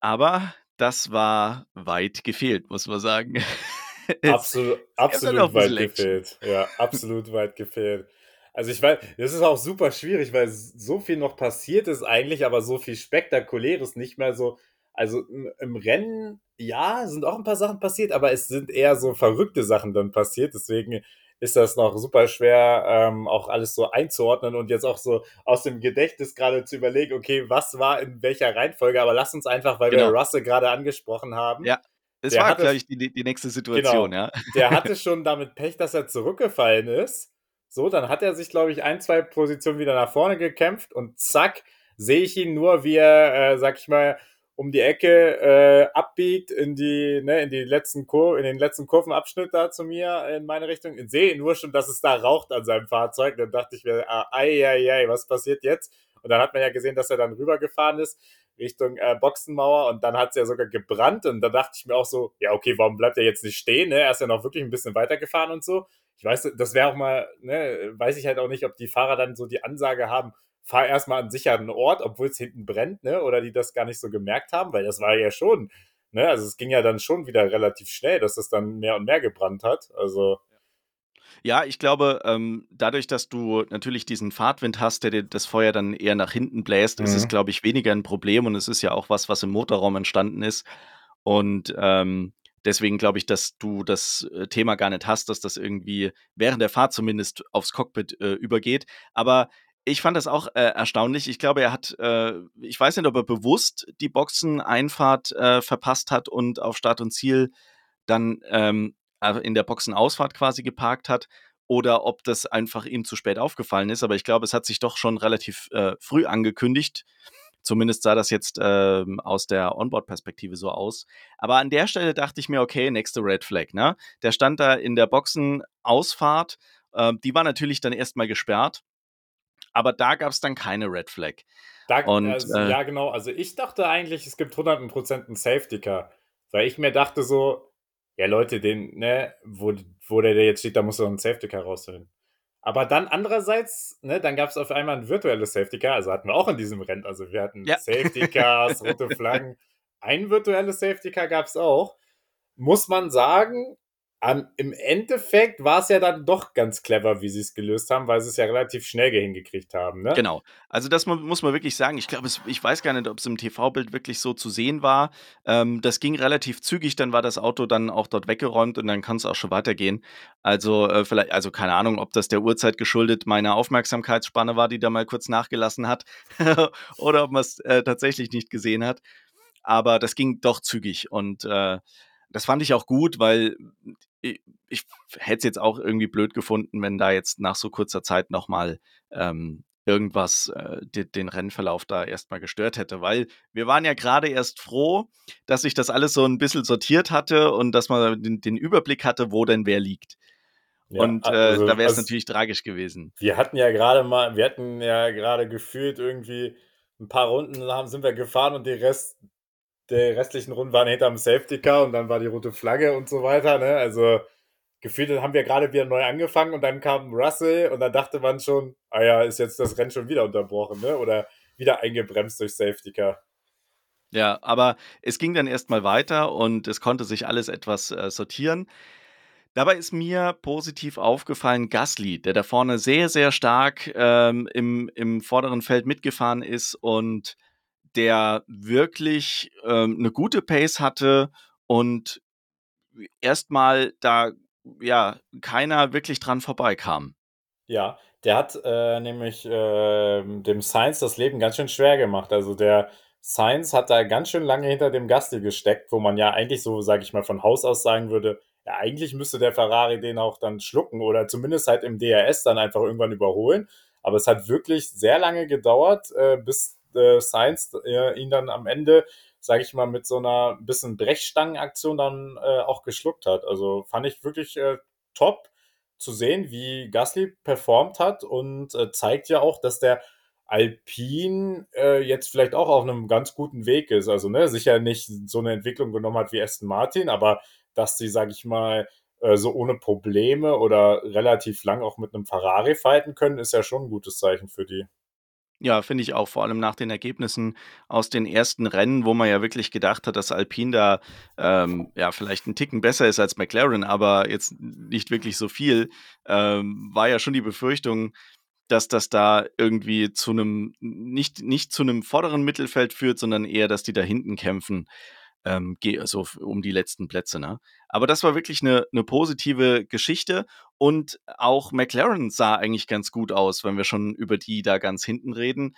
Aber das war weit gefehlt, muss man sagen. absolut, absolut weit gefehlt. Ja, absolut weit gefehlt. Also ich weiß, das ist auch super schwierig, weil so viel noch passiert ist eigentlich, aber so viel Spektakuläres nicht mehr so. Also im Rennen, ja, sind auch ein paar Sachen passiert, aber es sind eher so verrückte Sachen dann passiert. Deswegen ist das noch super schwer, ähm, auch alles so einzuordnen und jetzt auch so aus dem Gedächtnis gerade zu überlegen, okay, was war in welcher Reihenfolge, aber lass uns einfach, weil genau. wir Russell gerade angesprochen haben, ja. Es war, glaube ich, die, die nächste Situation, genau, ja. Der hatte schon damit Pech, dass er zurückgefallen ist. So, dann hat er sich, glaube ich, ein, zwei Positionen wieder nach vorne gekämpft und zack, sehe ich ihn nur, wie er, äh, sag ich mal, um die Ecke äh, abbiegt in die, ne, in die letzten Kur in den letzten Kurvenabschnitt da zu mir in meine Richtung. Ich sehe nur schon, dass es da raucht an seinem Fahrzeug. Dann dachte ich mir, ah, ei, ei, ei, was passiert jetzt? Und dann hat man ja gesehen, dass er dann rübergefahren ist Richtung äh, Boxenmauer und dann hat es ja sogar gebrannt und da dachte ich mir auch so, ja okay, warum bleibt er jetzt nicht stehen? Ne? Er ist ja noch wirklich ein bisschen weitergefahren und so. Ich weiß, das wäre auch mal, ne, weiß ich halt auch nicht, ob die Fahrer dann so die Ansage haben, fahr erstmal an sicheren Ort, obwohl es hinten brennt, ne? Oder die das gar nicht so gemerkt haben, weil das war ja schon, ne? Also es ging ja dann schon wieder relativ schnell, dass es dann mehr und mehr gebrannt hat. Also ja, ich glaube, ähm, dadurch, dass du natürlich diesen Fahrtwind hast, der dir das Feuer dann eher nach hinten bläst, mhm. ist es, mhm. glaube ich, weniger ein Problem und es ist ja auch was, was im Motorraum entstanden ist. Und ähm, deswegen glaube ich, dass du das äh, Thema gar nicht hast, dass das irgendwie während der Fahrt zumindest aufs Cockpit äh, übergeht. Aber ich fand das auch äh, erstaunlich. Ich glaube, er hat, äh, ich weiß nicht, ob er bewusst die Boxeneinfahrt äh, verpasst hat und auf Start und Ziel dann ähm, äh, in der Boxenausfahrt quasi geparkt hat oder ob das einfach ihm zu spät aufgefallen ist. Aber ich glaube, es hat sich doch schon relativ äh, früh angekündigt. Zumindest sah das jetzt äh, aus der Onboard-Perspektive so aus. Aber an der Stelle dachte ich mir, okay, nächste Red Flag. Ne? Der stand da in der Boxenausfahrt. Äh, die war natürlich dann erstmal gesperrt. Aber da gab es dann keine Red Flag. Da, Und, also, äh, ja, genau. Also ich dachte eigentlich, es gibt 100% einen Safety-Car. Weil ich mir dachte so, ja Leute, den, ne, wo, wo der jetzt steht, da muss er einen Safety Car rausholen. Aber dann andererseits, ne, dann gab es auf einmal ein virtuelles Safety Car, also hatten wir auch in diesem Rennen, also wir hatten ja. Safety Cars, rote Flaggen, ein virtuelles Safety Car gab es auch. Muss man sagen, um, Im Endeffekt war es ja dann doch ganz clever, wie sie es gelöst haben, weil sie es ja relativ schnell hingekriegt haben. Ne? Genau. Also das muss man wirklich sagen. Ich glaube, ich weiß gar nicht, ob es im TV-Bild wirklich so zu sehen war. Ähm, das ging relativ zügig, dann war das Auto dann auch dort weggeräumt und dann kann es auch schon weitergehen. Also äh, vielleicht, also keine Ahnung, ob das der Uhrzeit geschuldet meiner Aufmerksamkeitsspanne war, die da mal kurz nachgelassen hat, oder ob man es äh, tatsächlich nicht gesehen hat. Aber das ging doch zügig und äh, das fand ich auch gut, weil ich, ich hätte es jetzt auch irgendwie blöd gefunden, wenn da jetzt nach so kurzer Zeit nochmal ähm, irgendwas äh, die, den Rennverlauf da erstmal gestört hätte, weil wir waren ja gerade erst froh, dass sich das alles so ein bisschen sortiert hatte und dass man den, den Überblick hatte, wo denn wer liegt. Ja, und äh, also, da wäre es also, natürlich tragisch gewesen. Wir hatten ja gerade mal, wir hatten ja gerade gefühlt irgendwie ein paar Runden haben, sind wir gefahren und die Rest, der restlichen Runden waren hinterm Safety Car und dann war die rote Flagge und so weiter. Ne? Also gefühlt haben wir gerade wieder neu angefangen und dann kam Russell und dann dachte man schon, ah ja, ist jetzt das Rennen schon wieder unterbrochen, ne? Oder wieder eingebremst durch Safety Car. Ja, aber es ging dann erstmal weiter und es konnte sich alles etwas äh, sortieren. Dabei ist mir positiv aufgefallen Gasly, der da vorne sehr, sehr stark ähm, im, im vorderen Feld mitgefahren ist und der wirklich ähm, eine gute Pace hatte und erstmal da ja keiner wirklich dran vorbeikam. Ja, der hat äh, nämlich äh, dem Science das Leben ganz schön schwer gemacht. Also der Science hat da ganz schön lange hinter dem Gasly gesteckt, wo man ja eigentlich so, sage ich mal, von Haus aus sagen würde, ja, eigentlich müsste der Ferrari den auch dann schlucken oder zumindest halt im DRS dann einfach irgendwann überholen. Aber es hat wirklich sehr lange gedauert, äh, bis äh, Sainz äh, ihn dann am Ende, sage ich mal, mit so einer bisschen Brechstangenaktion dann äh, auch geschluckt hat. Also fand ich wirklich äh, top zu sehen, wie Gasly performt hat und äh, zeigt ja auch, dass der Alpine äh, jetzt vielleicht auch auf einem ganz guten Weg ist. Also ne, sicher nicht so eine Entwicklung genommen hat wie Aston Martin, aber dass sie, sage ich mal, äh, so ohne Probleme oder relativ lang auch mit einem Ferrari fighten können, ist ja schon ein gutes Zeichen für die. Ja, finde ich auch, vor allem nach den Ergebnissen aus den ersten Rennen, wo man ja wirklich gedacht hat, dass Alpine da ähm, ja vielleicht einen Ticken besser ist als McLaren, aber jetzt nicht wirklich so viel, ähm, war ja schon die Befürchtung, dass das da irgendwie zu einem, nicht, nicht zu einem vorderen Mittelfeld führt, sondern eher, dass die da hinten kämpfen ähm, so um die letzten Plätze. Ne? Aber das war wirklich eine, eine positive Geschichte und auch McLaren sah eigentlich ganz gut aus, wenn wir schon über die da ganz hinten reden.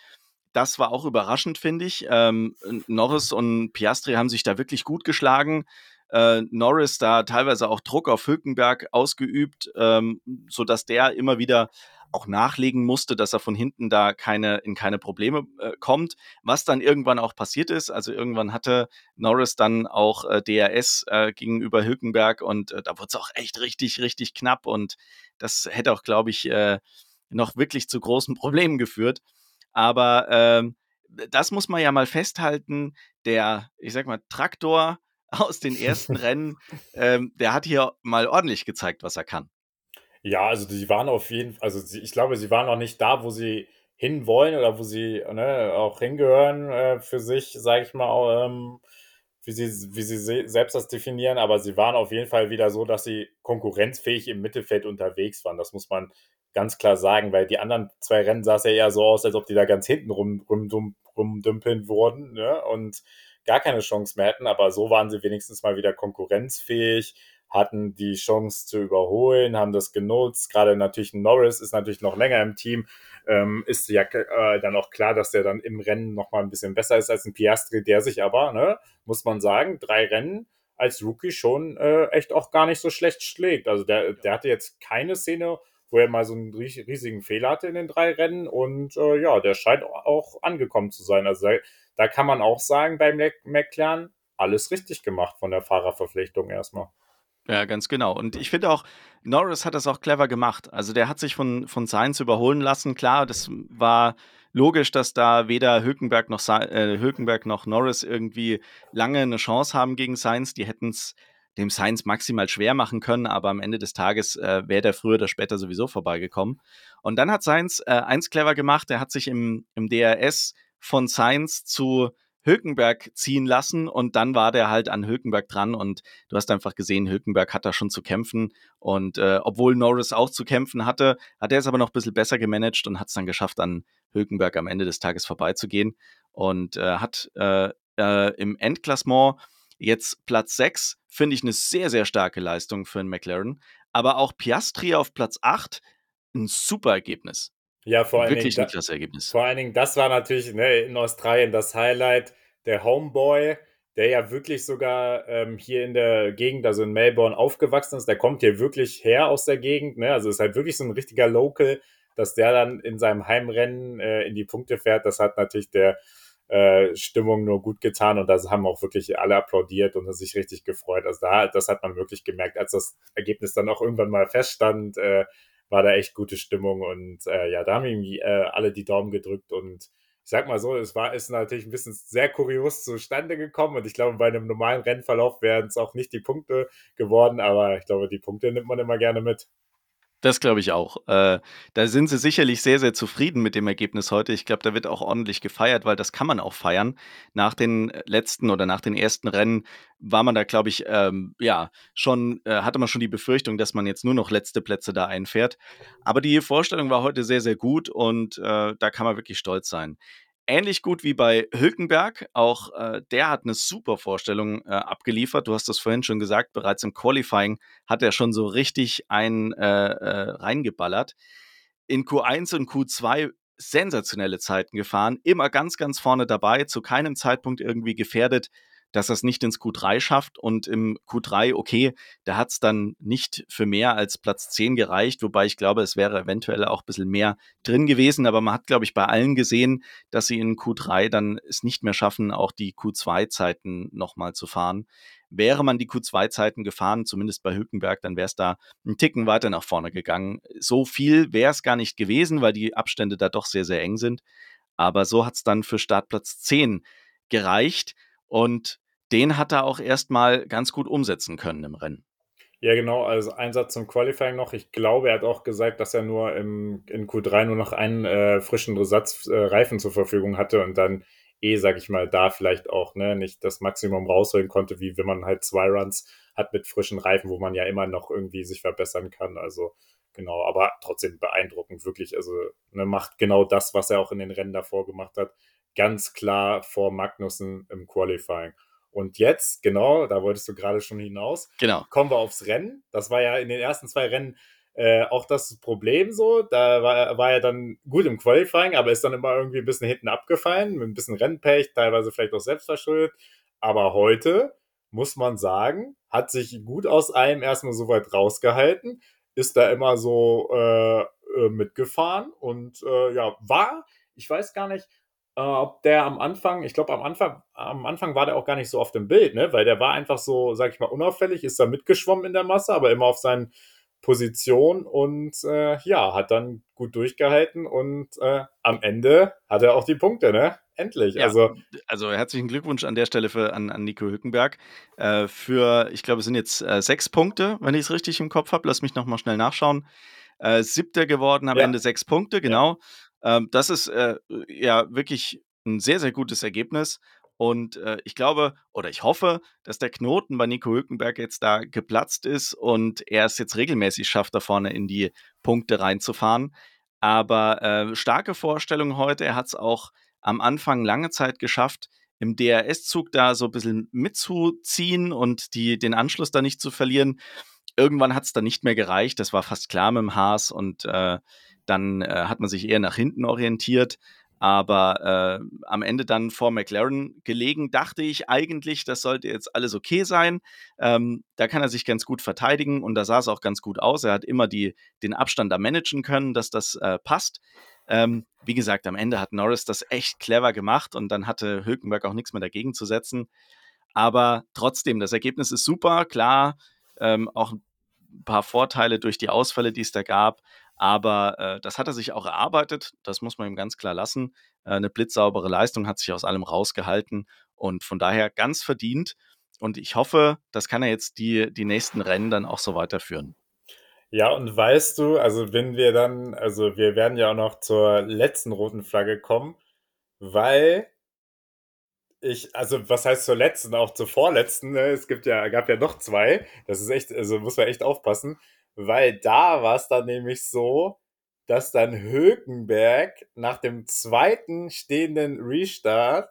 Das war auch überraschend, finde ich. Ähm, Norris und Piastri haben sich da wirklich gut geschlagen. Äh, Norris da teilweise auch Druck auf Hülkenberg ausgeübt, ähm, sodass der immer wieder auch nachlegen musste, dass er von hinten da keine, in keine Probleme äh, kommt, was dann irgendwann auch passiert ist. Also irgendwann hatte Norris dann auch äh, DRS äh, gegenüber Hülkenberg und äh, da wurde es auch echt richtig, richtig knapp und das hätte auch, glaube ich, äh, noch wirklich zu großen Problemen geführt. Aber ähm, das muss man ja mal festhalten. Der, ich sag mal, Traktor aus den ersten Rennen, ähm, der hat hier mal ordentlich gezeigt, was er kann. Ja, also die waren auf jeden Fall, also ich glaube, sie waren noch nicht da, wo sie hinwollen oder wo sie ne, auch hingehören äh, für sich, sage ich mal, ähm, wie sie, wie sie selbst das definieren, aber sie waren auf jeden Fall wieder so, dass sie konkurrenzfähig im Mittelfeld unterwegs waren. Das muss man ganz klar sagen, weil die anderen zwei Rennen sah es ja eher so aus, als ob die da ganz hinten rum, rum, rumdümpeln wurden ne? und gar keine Chance mehr hätten, aber so waren sie wenigstens mal wieder konkurrenzfähig, hatten die Chance zu überholen, haben das genutzt. Gerade natürlich Norris ist natürlich noch länger im Team, ähm, ist ja äh, dann auch klar, dass der dann im Rennen noch mal ein bisschen besser ist als ein Piastri, der sich aber, ne, muss man sagen, drei Rennen als Rookie schon äh, echt auch gar nicht so schlecht schlägt. Also der, der hatte jetzt keine Szene, wo er mal so einen riesigen Fehler hatte in den drei Rennen und äh, ja, der scheint auch angekommen zu sein. Also da, da kann man auch sagen, beim McLaren alles richtig gemacht von der Fahrerverpflichtung erstmal. Ja, ganz genau. Und ich finde auch, Norris hat das auch clever gemacht. Also der hat sich von, von Sainz überholen lassen. Klar, das war logisch, dass da weder Hülkenberg noch, äh, Hülkenberg noch Norris irgendwie lange eine Chance haben gegen Sainz. Die hätten es dem Sainz maximal schwer machen können, aber am Ende des Tages äh, wäre der früher oder später sowieso vorbeigekommen. Und dann hat Sainz äh, eins clever gemacht, er hat sich im, im DRS von Sainz zu Hülkenberg ziehen lassen und dann war der halt an Hülkenberg dran und du hast einfach gesehen, Hülkenberg hat da schon zu kämpfen und äh, obwohl Norris auch zu kämpfen hatte, hat er es aber noch ein bisschen besser gemanagt und hat es dann geschafft, an Hülkenberg am Ende des Tages vorbeizugehen und äh, hat äh, äh im Endklassement jetzt Platz 6, finde ich eine sehr, sehr starke Leistung für einen McLaren, aber auch Piastri auf Platz 8, ein super Ergebnis. Ja, vor allen Wirklich Dingen, Ergebnis. Vor allen Dingen, das war natürlich ne, in Australien das Highlight. Der Homeboy, der ja wirklich sogar ähm, hier in der Gegend, also in Melbourne, aufgewachsen ist, der kommt hier wirklich her aus der Gegend. Ne? Also ist halt wirklich so ein richtiger Local, dass der dann in seinem Heimrennen äh, in die Punkte fährt. Das hat natürlich der äh, Stimmung nur gut getan und das haben auch wirklich alle applaudiert und sich richtig gefreut. Also da, das hat man wirklich gemerkt, als das Ergebnis dann auch irgendwann mal feststand. Äh, war da echt gute Stimmung und äh, ja, da haben ihm äh, alle die Daumen gedrückt und ich sag mal so, es war ist natürlich ein bisschen sehr kurios zustande gekommen und ich glaube, bei einem normalen Rennverlauf wären es auch nicht die Punkte geworden, aber ich glaube, die Punkte nimmt man immer gerne mit. Das glaube ich auch. Äh, da sind sie sicherlich sehr, sehr zufrieden mit dem Ergebnis heute. Ich glaube, da wird auch ordentlich gefeiert, weil das kann man auch feiern. Nach den letzten oder nach den ersten Rennen war man da, glaube ich, ähm, ja, schon, äh, hatte man schon die Befürchtung, dass man jetzt nur noch letzte Plätze da einfährt. Aber die Vorstellung war heute sehr, sehr gut und äh, da kann man wirklich stolz sein ähnlich gut wie bei Hülkenberg. Auch äh, der hat eine super Vorstellung äh, abgeliefert. Du hast das vorhin schon gesagt, bereits im Qualifying hat er schon so richtig einen äh, äh reingeballert. In Q1 und Q2 sensationelle Zeiten gefahren, immer ganz, ganz vorne dabei, zu keinem Zeitpunkt irgendwie gefährdet dass er es nicht ins Q3 schafft. Und im Q3, okay, da hat es dann nicht für mehr als Platz 10 gereicht, wobei ich glaube, es wäre eventuell auch ein bisschen mehr drin gewesen. Aber man hat, glaube ich, bei allen gesehen, dass sie in Q3 dann es nicht mehr schaffen, auch die Q2-Zeiten nochmal zu fahren. Wäre man die Q2-Zeiten gefahren, zumindest bei Hülkenberg, dann wäre es da einen Ticken weiter nach vorne gegangen. So viel wäre es gar nicht gewesen, weil die Abstände da doch sehr, sehr eng sind. Aber so hat es dann für Startplatz 10 gereicht. Und den hat er auch erstmal ganz gut umsetzen können im Rennen. Ja, genau. Also Einsatz zum Qualifying noch. Ich glaube, er hat auch gesagt, dass er nur im, in Q3 nur noch einen äh, frischen Ersatzreifen äh, zur Verfügung hatte und dann eh, sag ich mal, da vielleicht auch ne, nicht das Maximum rausholen konnte, wie wenn man halt zwei Runs hat mit frischen Reifen, wo man ja immer noch irgendwie sich verbessern kann. Also genau, aber trotzdem beeindruckend, wirklich. Also ne, macht genau das, was er auch in den Rennen davor gemacht hat ganz klar vor Magnussen im Qualifying. Und jetzt, genau, da wolltest du gerade schon hinaus, genau. kommen wir aufs Rennen. Das war ja in den ersten zwei Rennen äh, auch das Problem so. Da war, war er dann gut im Qualifying, aber ist dann immer irgendwie ein bisschen hinten abgefallen, mit ein bisschen Rennpech, teilweise vielleicht auch selbstverschuldet. Aber heute, muss man sagen, hat sich gut aus allem erstmal so weit rausgehalten, ist da immer so äh, äh mitgefahren und äh, ja, war, ich weiß gar nicht, äh, ob der am Anfang, ich glaube am Anfang, am Anfang war der auch gar nicht so auf dem Bild, ne? Weil der war einfach so, sag ich mal, unauffällig, ist da mitgeschwommen in der Masse, aber immer auf seinen Position und äh, ja, hat dann gut durchgehalten und äh, am Ende hat er auch die Punkte, ne? Endlich. Ja, also, also herzlichen Glückwunsch an der Stelle für, an, an Nico Hülkenberg. Äh, für, ich glaube, es sind jetzt äh, sechs Punkte, wenn ich es richtig im Kopf habe. Lass mich nochmal schnell nachschauen. Äh, siebter geworden, am ja. Ende sechs Punkte, genau. Ja. Ähm, das ist äh, ja wirklich ein sehr, sehr gutes Ergebnis. Und äh, ich glaube oder ich hoffe, dass der Knoten bei Nico Hülkenberg jetzt da geplatzt ist und er es jetzt regelmäßig schafft, da vorne in die Punkte reinzufahren. Aber äh, starke Vorstellung heute. Er hat es auch am Anfang lange Zeit geschafft, im DRS-Zug da so ein bisschen mitzuziehen und die, den Anschluss da nicht zu verlieren. Irgendwann hat es dann nicht mehr gereicht. Das war fast klar mit dem Haas und äh, dann äh, hat man sich eher nach hinten orientiert. Aber äh, am Ende dann vor McLaren gelegen, dachte ich eigentlich, das sollte jetzt alles okay sein. Ähm, da kann er sich ganz gut verteidigen und da sah es auch ganz gut aus. Er hat immer die, den Abstand da managen können, dass das äh, passt. Ähm, wie gesagt, am Ende hat Norris das echt clever gemacht und dann hatte Hülkenberg auch nichts mehr dagegen zu setzen. Aber trotzdem, das Ergebnis ist super, klar, ähm, auch ein paar Vorteile durch die Ausfälle, die es da gab. Aber äh, das hat er sich auch erarbeitet, das muss man ihm ganz klar lassen. Äh, eine blitzsaubere Leistung hat sich aus allem rausgehalten und von daher ganz verdient. Und ich hoffe, das kann er jetzt die, die nächsten Rennen dann auch so weiterführen. Ja, und weißt du, also wenn wir dann, also wir werden ja auch noch zur letzten roten Flagge kommen, weil ich, also was heißt zur letzten, auch zur vorletzten, ne? es gibt ja, gab ja noch zwei, das ist echt, also muss man echt aufpassen, weil da war es dann nämlich so, dass dann Hökenberg nach dem zweiten stehenden Restart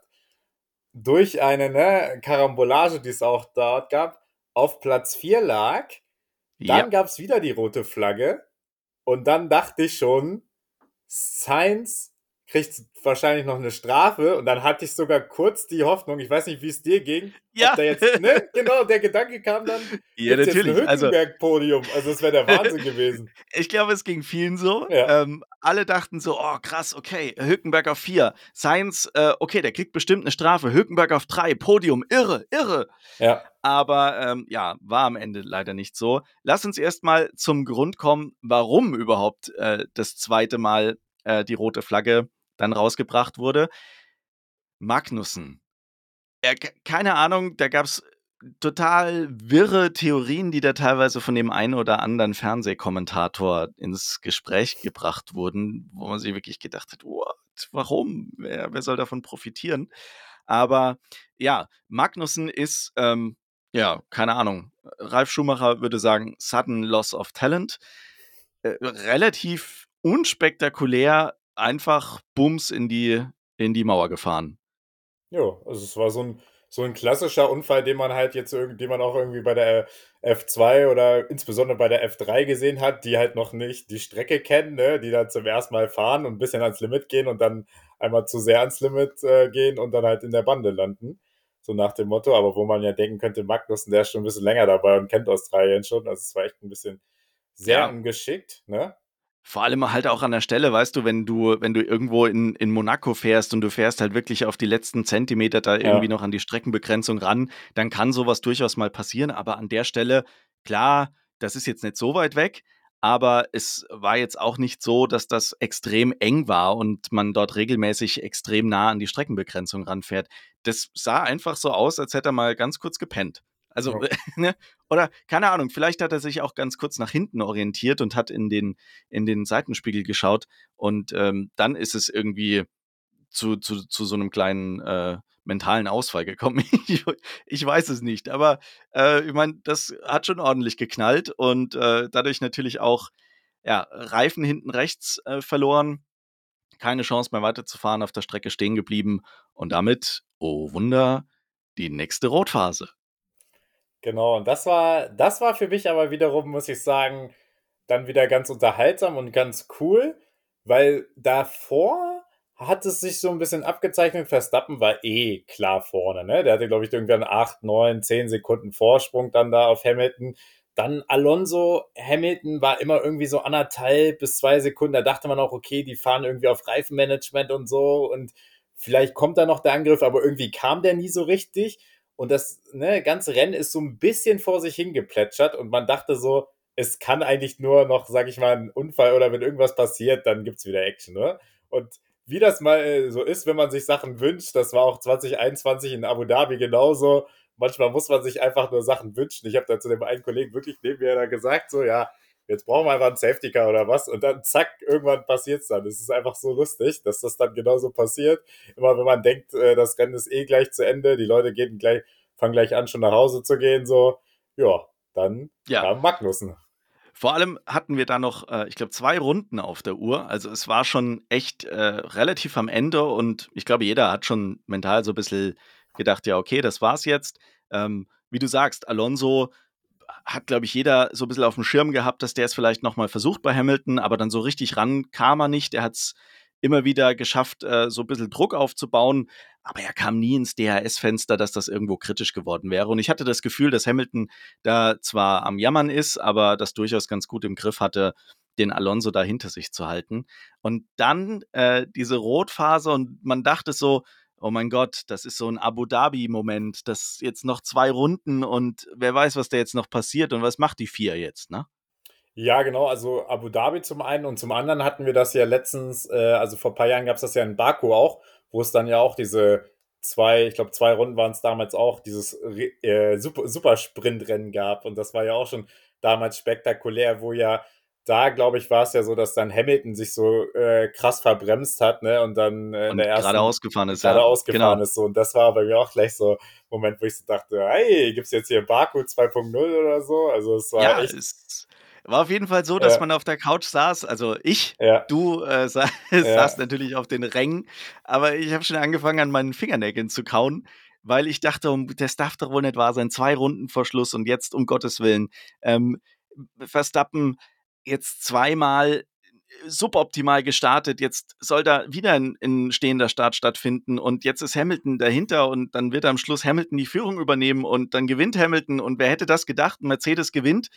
durch eine ne, Karambolage, die es auch dort gab, auf Platz 4 lag dann ja. gab es wieder die rote Flagge. Und dann dachte ich schon, Sainz kriegt wahrscheinlich noch eine Strafe. Und dann hatte ich sogar kurz die Hoffnung, ich weiß nicht, wie es dir ging. Ja. Jetzt, ne? Genau, der Gedanke kam dann. Ja, natürlich. Jetzt ein also Hülkenberg-Podium. Also, das wäre der Wahnsinn gewesen. Ich glaube, es ging vielen so. Ja. Ähm, alle dachten so: oh, krass, okay, Hülkenberg auf vier. Sainz, äh, okay, der kriegt bestimmt eine Strafe. Hülkenberg auf drei. Podium, irre, irre. Ja. Aber ähm, ja, war am Ende leider nicht so. Lass uns erstmal zum Grund kommen, warum überhaupt äh, das zweite Mal äh, die rote Flagge dann rausgebracht wurde. Magnussen. Er, keine Ahnung, da gab es total wirre Theorien, die da teilweise von dem einen oder anderen Fernsehkommentator ins Gespräch gebracht wurden, wo man sich wirklich gedacht hat, what, warum? Wer, wer soll davon profitieren? Aber ja, Magnussen ist, ähm, ja, keine Ahnung. Ralf Schumacher würde sagen, sudden loss of talent. Äh, relativ unspektakulär einfach Bums in die, in die Mauer gefahren. Ja, also es war so ein, so ein klassischer Unfall, den man halt jetzt irgendwie, den man auch irgendwie bei der F2 oder insbesondere bei der F3 gesehen hat, die halt noch nicht die Strecke kennen, ne? die dann zum ersten Mal fahren und ein bisschen ans Limit gehen und dann einmal zu sehr ans Limit äh, gehen und dann halt in der Bande landen. So nach dem Motto, aber wo man ja denken könnte, Magnussen, der ist schon ein bisschen länger dabei und kennt Australien schon. Also es war echt ein bisschen sehr ja. ungeschickt, ne? Vor allem halt auch an der Stelle, weißt du, wenn du, wenn du irgendwo in, in Monaco fährst und du fährst halt wirklich auf die letzten Zentimeter da irgendwie ja. noch an die Streckenbegrenzung ran, dann kann sowas durchaus mal passieren. Aber an der Stelle, klar, das ist jetzt nicht so weit weg, aber es war jetzt auch nicht so, dass das extrem eng war und man dort regelmäßig extrem nah an die Streckenbegrenzung ranfährt. Das sah einfach so aus, als hätte er mal ganz kurz gepennt. Also, ja. ne? Oder keine Ahnung, vielleicht hat er sich auch ganz kurz nach hinten orientiert und hat in den, in den Seitenspiegel geschaut und ähm, dann ist es irgendwie zu, zu, zu so einem kleinen äh, mentalen Ausfall gekommen. ich, ich, weiß es nicht, aber äh, ich meine, das hat schon ordentlich geknallt und äh, dadurch natürlich auch ja, Reifen hinten rechts äh, verloren. Keine Chance mehr weiterzufahren, auf der Strecke stehen geblieben und damit, oh Wunder, die nächste Rotphase. Genau, und das war, das war für mich aber wiederum, muss ich sagen, dann wieder ganz unterhaltsam und ganz cool, weil davor hat es sich so ein bisschen abgezeichnet. Verstappen war eh klar vorne, ne? Der hatte, glaube ich, irgendwann 8, 9, 10 Sekunden Vorsprung dann da auf Hamilton. Dann Alonso, Hamilton war immer irgendwie so anderthalb bis zwei Sekunden. Da dachte man auch, okay, die fahren irgendwie auf Reifenmanagement und so und vielleicht kommt da noch der Angriff, aber irgendwie kam der nie so richtig. Und das ne, ganze Rennen ist so ein bisschen vor sich hingeplätschert und man dachte so, es kann eigentlich nur noch, sag ich mal, ein Unfall oder wenn irgendwas passiert, dann gibt es wieder Action. Ne? Und wie das mal äh, so ist, wenn man sich Sachen wünscht, das war auch 2021 in Abu Dhabi genauso. Manchmal muss man sich einfach nur Sachen wünschen. Ich habe da zu dem einen Kollegen wirklich neben mir da gesagt, so, ja, jetzt brauchen wir einfach einen Safety Car oder was und dann zack, irgendwann passiert es dann. Es ist einfach so lustig, dass das dann genauso passiert. Immer wenn man denkt, äh, das Rennen ist eh gleich zu Ende, die Leute gehen gleich, fangen gleich an, schon nach Hause zu gehen, so, ja, dann ja. kam Magnussen. Vor allem hatten wir da noch, äh, ich glaube, zwei Runden auf der Uhr. Also es war schon echt äh, relativ am Ende und ich glaube, jeder hat schon mental so ein bisschen gedacht, ja, okay, das war's jetzt. Ähm, wie du sagst, Alonso hat, glaube ich, jeder so ein bisschen auf dem Schirm gehabt, dass der es vielleicht nochmal versucht bei Hamilton, aber dann so richtig ran kam er nicht. Er hat es immer wieder geschafft, äh, so ein bisschen Druck aufzubauen, aber er kam nie ins DHS-Fenster, dass das irgendwo kritisch geworden wäre. Und ich hatte das Gefühl, dass Hamilton da zwar am Jammern ist, aber das durchaus ganz gut im Griff hatte, den Alonso da hinter sich zu halten. Und dann äh, diese Rotphase und man dachte so, oh mein Gott, das ist so ein Abu Dhabi-Moment, das jetzt noch zwei Runden und wer weiß, was da jetzt noch passiert und was macht die vier jetzt, ne? Ja, genau, also Abu Dhabi zum einen und zum anderen hatten wir das ja letztens, äh, also vor ein paar Jahren gab es das ja in Baku auch, wo es dann ja auch diese zwei, ich glaube zwei Runden waren es damals auch, dieses äh, Super, Super Sprintrennen gab und das war ja auch schon damals spektakulär, wo ja da, glaube ich, war es ja so, dass dann Hamilton sich so äh, krass verbremst hat, ne? Und dann äh, in der ersten. Gerade ausgefahren ist, gerade ja. ausgefahren genau. ist. So. Und das war bei mir auch gleich so ein Moment, wo ich so dachte, hey, gibt es jetzt hier Baku 2.0 oder so? Also es war ja, echt. Es war auf jeden Fall so, dass ja. man auf der Couch saß. Also ich, ja. du äh, sa saß natürlich auf den Rängen, aber ich habe schon angefangen, an meinen Fingernägeln zu kauen weil ich dachte, um, das darf doch wohl nicht wahr sein. Zwei Runden vor Schluss und jetzt um Gottes Willen. Ähm, Verstappen jetzt zweimal suboptimal gestartet. Jetzt soll da wieder ein, ein, stehender Start stattfinden und jetzt ist Hamilton dahinter und dann wird am Schluss Hamilton die Führung übernehmen und dann gewinnt Hamilton und wer hätte das gedacht? Mercedes gewinnt.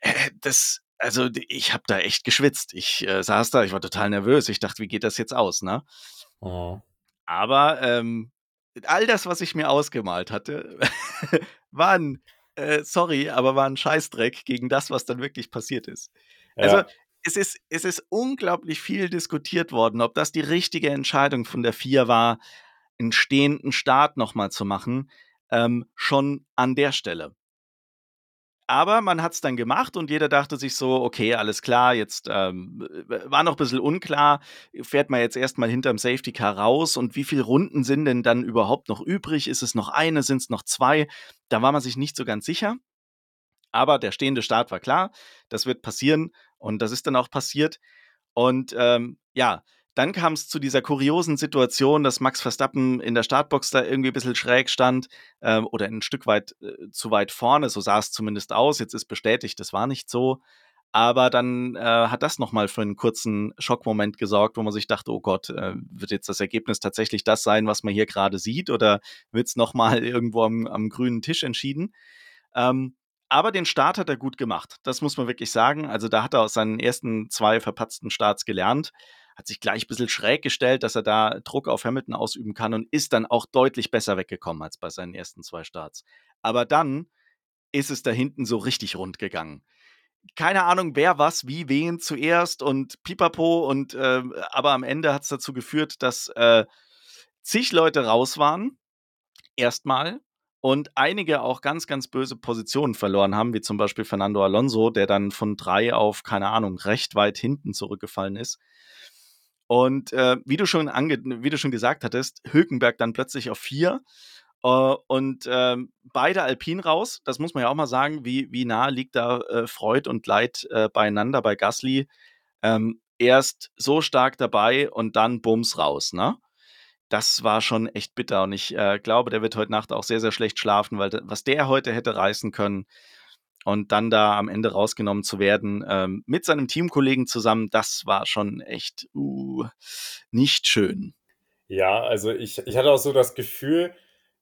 Äh, das, also ich habe da echt geschwitzt. Ich äh, saß da, ich war total nervös. Ich dachte, wie geht das jetzt aus, ne? Oh. Aber ähm, all das, was ich mir ausgemalt hatte, waren äh, sorry, aber war ein Scheißdreck gegen das, was dann wirklich passiert ist. Also, ja. Also es ist, es ist unglaublich viel diskutiert worden, ob das die richtige Entscheidung von der Vier war, einen stehenden Start nochmal zu machen, ähm, schon an der Stelle. Aber man hat es dann gemacht und jeder dachte sich so, okay, alles klar, jetzt ähm, war noch ein bisschen unklar, fährt man jetzt erstmal hinterm Safety Car raus und wie viele Runden sind denn dann überhaupt noch übrig? Ist es noch eine, sind es noch zwei? Da war man sich nicht so ganz sicher. Aber der stehende Start war klar, das wird passieren und das ist dann auch passiert. Und ähm, ja, dann kam es zu dieser kuriosen Situation, dass Max Verstappen in der Startbox da irgendwie ein bisschen schräg stand ähm, oder ein Stück weit äh, zu weit vorne, so sah es zumindest aus. Jetzt ist bestätigt, das war nicht so. Aber dann äh, hat das nochmal für einen kurzen Schockmoment gesorgt, wo man sich dachte, oh Gott, äh, wird jetzt das Ergebnis tatsächlich das sein, was man hier gerade sieht, oder wird es nochmal irgendwo am, am, grünen Tisch entschieden? Ähm, aber den Start hat er gut gemacht. Das muss man wirklich sagen. Also da hat er aus seinen ersten zwei verpatzten Starts gelernt hat sich gleich ein bisschen schräg gestellt, dass er da Druck auf Hamilton ausüben kann und ist dann auch deutlich besser weggekommen als bei seinen ersten zwei Starts. Aber dann ist es da hinten so richtig rund gegangen. Keine Ahnung, wer was, wie, wen zuerst und pipapo und äh, aber am Ende hat es dazu geführt, dass äh, zig Leute raus waren. Erstmal, und einige auch ganz, ganz böse Positionen verloren haben, wie zum Beispiel Fernando Alonso, der dann von drei auf, keine Ahnung, recht weit hinten zurückgefallen ist. Und äh, wie, du schon ange wie du schon gesagt hattest, Hülkenberg dann plötzlich auf vier. Uh, und äh, beide Alpin raus, das muss man ja auch mal sagen, wie, wie nah liegt da äh, Freud und Leid äh, beieinander bei Gasly. Ähm, erst so stark dabei und dann Bums raus, ne? Das war schon echt bitter und ich äh, glaube, der wird heute Nacht auch sehr, sehr schlecht schlafen, weil was der heute hätte reißen können, und dann da am Ende rausgenommen zu werden ähm, mit seinem Teamkollegen zusammen, das war schon echt uh, nicht schön. Ja, also ich, ich hatte auch so das Gefühl,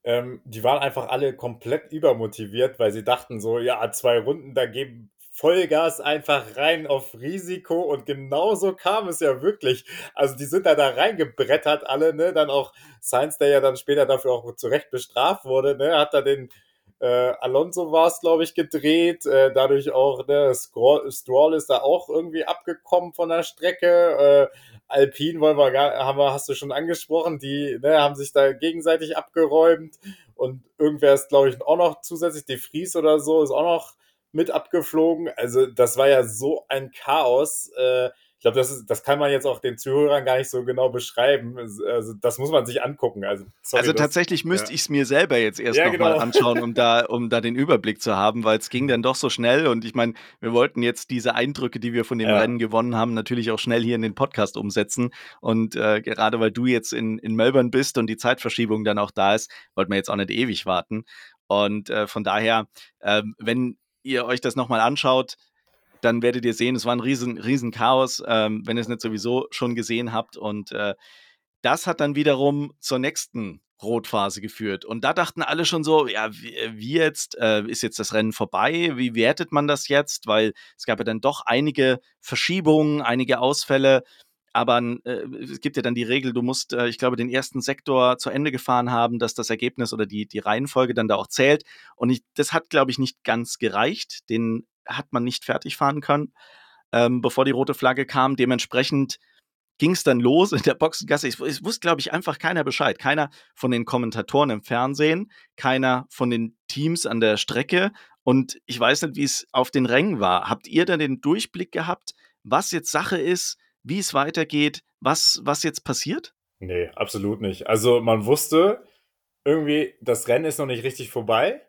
ähm, die waren einfach alle komplett übermotiviert, weil sie dachten so, ja, zwei Runden, da geben Vollgas einfach rein auf Risiko und genauso kam es ja wirklich. Also die sind da da reingebrettert alle, ne? Dann auch Sainz, der ja dann später dafür auch zu Recht bestraft wurde, ne? Hat da den äh, Alonso war es, glaube ich, gedreht. Äh, dadurch auch, ne, Stroll ist da auch irgendwie abgekommen von der Strecke. Äh, Alpine wollen wir gar, haben wir, hast du schon angesprochen, die ne, haben sich da gegenseitig abgeräumt und irgendwer ist, glaube ich, auch noch zusätzlich, De Vries oder so, ist auch noch mit abgeflogen. Also das war ja so ein Chaos. Äh, ich glaube, das, das kann man jetzt auch den Zuhörern gar nicht so genau beschreiben. Also, das muss man sich angucken. Also, sorry, also tatsächlich das, müsste ja. ich es mir selber jetzt erst ja, nochmal genau. anschauen, um da, um da den Überblick zu haben, weil es ging dann doch so schnell. Und ich meine, wir wollten jetzt diese Eindrücke, die wir von dem ja. Rennen gewonnen haben, natürlich auch schnell hier in den Podcast umsetzen. Und äh, gerade weil du jetzt in, in Melbourne bist und die Zeitverschiebung dann auch da ist, wollten wir jetzt auch nicht ewig warten. Und äh, von daher, äh, wenn ihr euch das nochmal anschaut, dann werdet ihr sehen, es war ein riesen, riesen Chaos, ähm, wenn ihr es nicht sowieso schon gesehen habt. Und äh, das hat dann wiederum zur nächsten Rotphase geführt. Und da dachten alle schon so, ja, wie, äh, jetzt, äh, ist jetzt das Rennen vorbei? Wie wertet man das jetzt? Weil es gab ja dann doch einige Verschiebungen, einige Ausfälle. Aber äh, es gibt ja dann die Regel, du musst, äh, ich glaube, den ersten Sektor zu Ende gefahren haben, dass das Ergebnis oder die, die Reihenfolge dann da auch zählt. Und ich, das hat, glaube ich, nicht ganz gereicht. Den hat man nicht fertig fahren können, ähm, bevor die rote Flagge kam. Dementsprechend ging es dann los in der Boxengasse. Es, es wusste, glaube ich, einfach keiner Bescheid. Keiner von den Kommentatoren im Fernsehen, keiner von den Teams an der Strecke. Und ich weiß nicht, wie es auf den Rängen war. Habt ihr dann den Durchblick gehabt, was jetzt Sache ist, wie es weitergeht, was, was jetzt passiert? Nee, absolut nicht. Also man wusste irgendwie, das Rennen ist noch nicht richtig vorbei.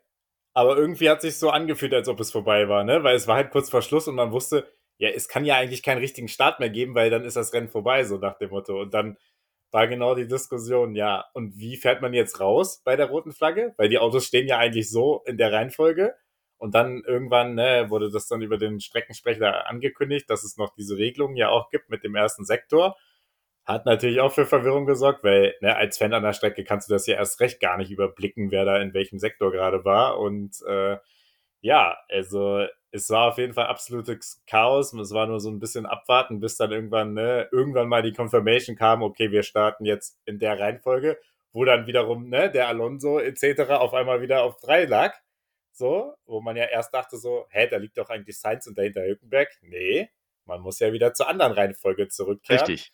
Aber irgendwie hat sich so angefühlt, als ob es vorbei war, ne? Weil es war halt kurz vor Schluss und man wusste, ja, es kann ja eigentlich keinen richtigen Start mehr geben, weil dann ist das Rennen vorbei, so nach dem Motto. Und dann war genau die Diskussion, ja, und wie fährt man jetzt raus bei der roten Flagge? Weil die Autos stehen ja eigentlich so in der Reihenfolge. Und dann irgendwann ne, wurde das dann über den Streckensprecher angekündigt, dass es noch diese Regelung ja auch gibt mit dem ersten Sektor. Hat natürlich auch für Verwirrung gesorgt, weil ne, als Fan an der Strecke kannst du das ja erst recht gar nicht überblicken, wer da in welchem Sektor gerade war. Und äh, ja, also es war auf jeden Fall absolutes Chaos. Es war nur so ein bisschen abwarten, bis dann irgendwann, ne, irgendwann mal die Confirmation kam, okay, wir starten jetzt in der Reihenfolge, wo dann wiederum ne, der Alonso etc. auf einmal wieder auf drei lag. So, wo man ja erst dachte so, hä, da liegt doch eigentlich Sainz und dahinter Hülkenberg. Nee, man muss ja wieder zur anderen Reihenfolge zurückkehren. Richtig.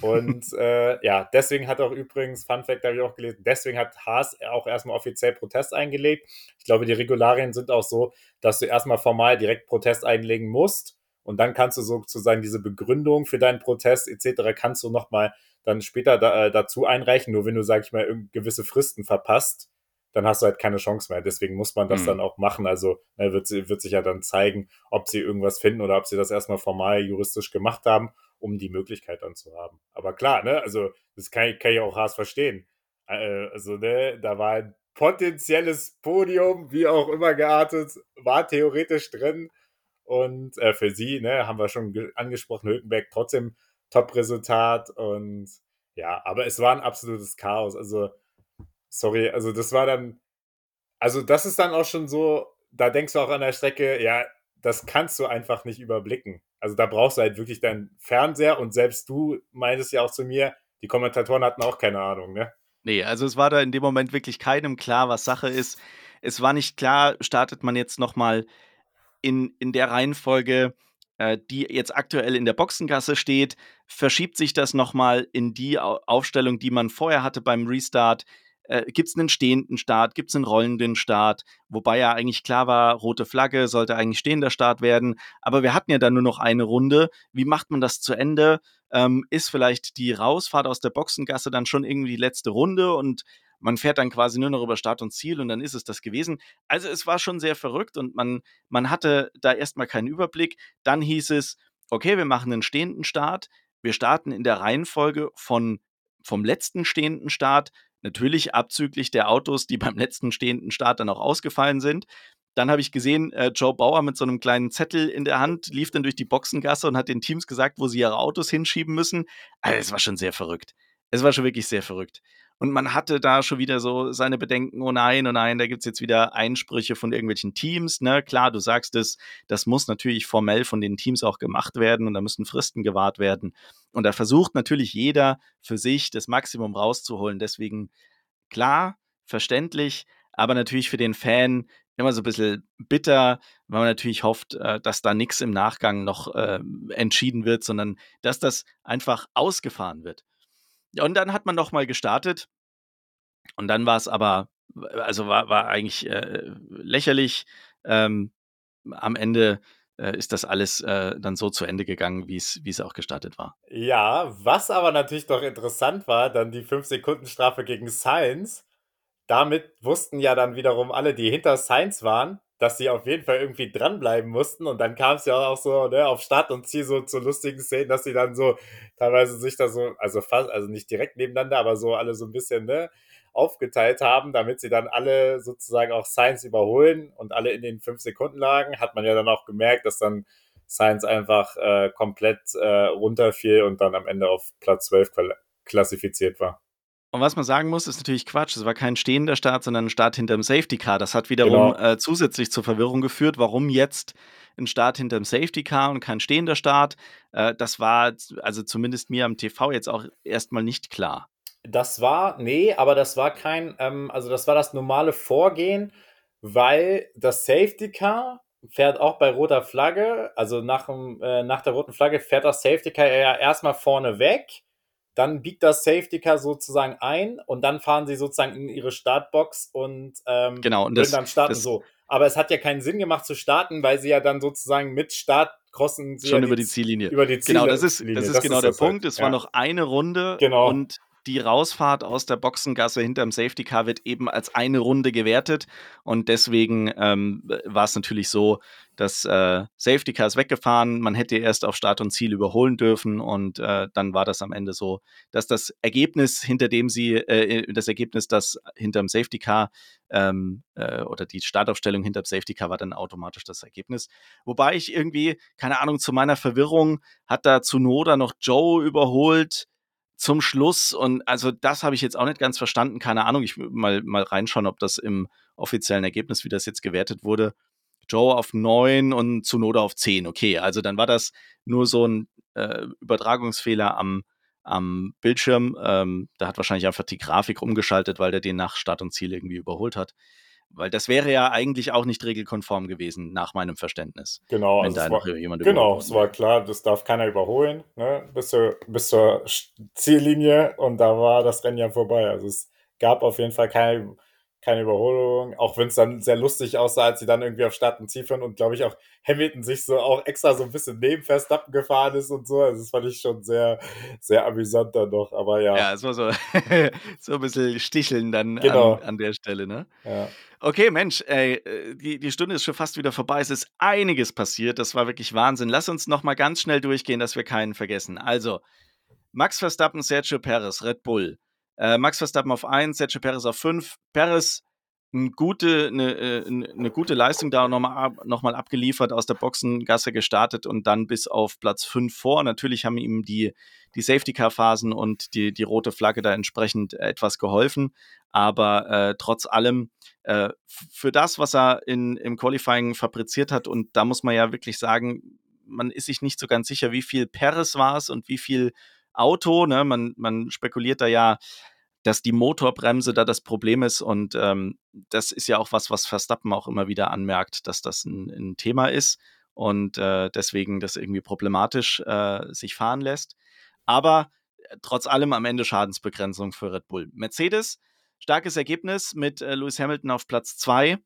Und äh, ja, deswegen hat auch übrigens, Fun Fact habe ich auch gelesen, deswegen hat Haas auch erstmal offiziell Protest eingelegt. Ich glaube, die Regularien sind auch so, dass du erstmal formal direkt Protest einlegen musst und dann kannst du sozusagen diese Begründung für deinen Protest etc. kannst du nochmal dann später da, äh, dazu einreichen. Nur wenn du, sag ich mal, gewisse Fristen verpasst, dann hast du halt keine Chance mehr. Deswegen muss man das mhm. dann auch machen. Also ne, wird, wird sich ja dann zeigen, ob sie irgendwas finden oder ob sie das erstmal formal juristisch gemacht haben um die Möglichkeit dann zu haben. Aber klar, ne, also das kann, kann ich auch Haas verstehen. Äh, also, ne, da war ein potenzielles Podium, wie auch immer geartet, war theoretisch drin. Und äh, für sie, ne, haben wir schon angesprochen, Hülkenberg trotzdem Top-Resultat. Und ja, aber es war ein absolutes Chaos. Also, sorry, also das war dann, also das ist dann auch schon so, da denkst du auch an der Strecke, ja, das kannst du einfach nicht überblicken. Also da brauchst du halt wirklich deinen Fernseher und selbst du meintest ja auch zu mir, die Kommentatoren hatten auch keine Ahnung, ne? Nee, also es war da in dem Moment wirklich keinem klar, was Sache ist. Es war nicht klar, startet man jetzt nochmal in, in der Reihenfolge, äh, die jetzt aktuell in der Boxengasse steht, verschiebt sich das nochmal in die Aufstellung, die man vorher hatte beim Restart äh, gibt es einen stehenden Start, gibt es einen rollenden Start, wobei ja eigentlich klar war, rote Flagge sollte eigentlich stehender Start werden, aber wir hatten ja dann nur noch eine Runde. Wie macht man das zu Ende? Ähm, ist vielleicht die Rausfahrt aus der Boxengasse dann schon irgendwie die letzte Runde und man fährt dann quasi nur noch über Start und Ziel und dann ist es das gewesen. Also es war schon sehr verrückt und man, man hatte da erstmal keinen Überblick. Dann hieß es, okay, wir machen einen stehenden Start. Wir starten in der Reihenfolge von vom letzten stehenden Start Natürlich abzüglich der Autos, die beim letzten stehenden Start dann auch ausgefallen sind. Dann habe ich gesehen, äh, Joe Bauer mit so einem kleinen Zettel in der Hand lief dann durch die Boxengasse und hat den Teams gesagt, wo sie ihre Autos hinschieben müssen. Also, es war schon sehr verrückt. Es war schon wirklich sehr verrückt. Und man hatte da schon wieder so seine Bedenken, oh nein, oh nein, da gibt es jetzt wieder Einsprüche von irgendwelchen Teams. Ne? Klar, du sagst es, das muss natürlich formell von den Teams auch gemacht werden und da müssen Fristen gewahrt werden. Und da versucht natürlich jeder für sich das Maximum rauszuholen. Deswegen klar, verständlich, aber natürlich für den Fan immer so ein bisschen bitter, weil man natürlich hofft, äh, dass da nichts im Nachgang noch äh, entschieden wird, sondern dass das einfach ausgefahren wird. Und dann hat man noch mal gestartet und dann war es aber, also war, war eigentlich äh, lächerlich. Ähm, am Ende äh, ist das alles äh, dann so zu Ende gegangen, wie es auch gestartet war. Ja, was aber natürlich doch interessant war, dann die 5-Sekunden-Strafe gegen Sainz. Damit wussten ja dann wiederum alle, die hinter Sainz waren, dass sie auf jeden Fall irgendwie dranbleiben mussten. Und dann kam es ja auch so ne, auf Start und Ziel so zu lustigen Szenen, dass sie dann so teilweise sich da so, also fast, also nicht direkt nebeneinander, aber so alle so ein bisschen ne, aufgeteilt haben, damit sie dann alle sozusagen auch Science überholen und alle in den 5 Sekunden lagen. Hat man ja dann auch gemerkt, dass dann Science einfach äh, komplett äh, runterfiel und dann am Ende auf Platz 12 klassifiziert war. Und was man sagen muss, ist natürlich Quatsch. Es war kein stehender Start, sondern ein Start hinter dem Safety Car. Das hat wiederum genau. äh, zusätzlich zur Verwirrung geführt, warum jetzt ein Start hinter dem Safety Car und kein stehender Start. Äh, das war also zumindest mir am TV jetzt auch erstmal nicht klar. Das war, nee, aber das war kein, ähm, also das war das normale Vorgehen, weil das Safety Car fährt auch bei roter Flagge, also nach, äh, nach der roten Flagge fährt das Safety Car ja erstmal vorne weg dann biegt das Safety Car sozusagen ein und dann fahren sie sozusagen in ihre Startbox und, ähm, genau, und das, dann starten so. Aber es hat ja keinen Sinn gemacht zu starten, weil sie ja dann sozusagen mit Start crossen sie schon ja über die, Ziellinie. Über die Ziellinie. Genau, das ist, das ist das genau ist der Punkt. Halt. Es ja. war noch eine Runde genau. und die Rausfahrt aus der Boxengasse hinterm Safety Car wird eben als eine Runde gewertet. Und deswegen ähm, war es natürlich so, dass äh, Safety Car ist weggefahren, man hätte erst auf Start und Ziel überholen dürfen. Und äh, dann war das am Ende so, dass das Ergebnis, hinter dem sie, äh, das Ergebnis, das hinterm Safety Car ähm, äh, oder die Startaufstellung hinterm Safety Car war dann automatisch das Ergebnis. Wobei ich irgendwie, keine Ahnung, zu meiner Verwirrung hat da Zunoda noch Joe überholt zum Schluss und also das habe ich jetzt auch nicht ganz verstanden, keine Ahnung, ich mal mal reinschauen, ob das im offiziellen Ergebnis, wie das jetzt gewertet wurde, Joe auf 9 und Zunoda auf 10. Okay, also dann war das nur so ein äh, Übertragungsfehler am, am Bildschirm. Ähm, da hat wahrscheinlich einfach die Grafik umgeschaltet, weil der den nach Start und Ziel irgendwie überholt hat. Weil das wäre ja eigentlich auch nicht regelkonform gewesen, nach meinem Verständnis. Genau, wenn also da war, jemand Genau, es war klar, das darf keiner überholen, ne? bis, zur, bis zur Ziellinie und da war das Rennen ja vorbei. Also es gab auf jeden Fall keine keine Überholung, auch wenn es dann sehr lustig aussah, als sie dann irgendwie auf Start und Ziel führen und glaube ich auch Hamilton sich so auch extra so ein bisschen neben Verstappen gefahren ist und so. Also das fand ich schon sehr, sehr amüsant dann noch, aber ja. Ja, es war so, so ein bisschen sticheln dann genau. an, an, der Stelle, ne? Ja. Okay, Mensch, ey, die, die Stunde ist schon fast wieder vorbei. Es ist einiges passiert. Das war wirklich Wahnsinn. Lass uns noch mal ganz schnell durchgehen, dass wir keinen vergessen. Also, Max Verstappen, Sergio Perez, Red Bull. Äh, Max Verstappen auf 1, Sergio Perez auf 5. Perez eine gute, eine, äh, eine gute Leistung da nochmal noch mal abgeliefert, aus der Boxengasse gestartet und dann bis auf Platz 5 vor. Natürlich haben ihm die, die Safety-Car-Phasen und die, die rote Flagge da entsprechend etwas geholfen. Aber äh, trotz allem, äh, für das, was er in, im Qualifying fabriziert hat, und da muss man ja wirklich sagen, man ist sich nicht so ganz sicher, wie viel Perez war es und wie viel Auto. Ne? Man, man spekuliert da ja, dass die Motorbremse da das Problem ist. Und ähm, das ist ja auch was, was Verstappen auch immer wieder anmerkt, dass das ein, ein Thema ist und äh, deswegen das irgendwie problematisch äh, sich fahren lässt. Aber äh, trotz allem am Ende Schadensbegrenzung für Red Bull. Mercedes, starkes Ergebnis mit äh, Lewis Hamilton auf Platz 2.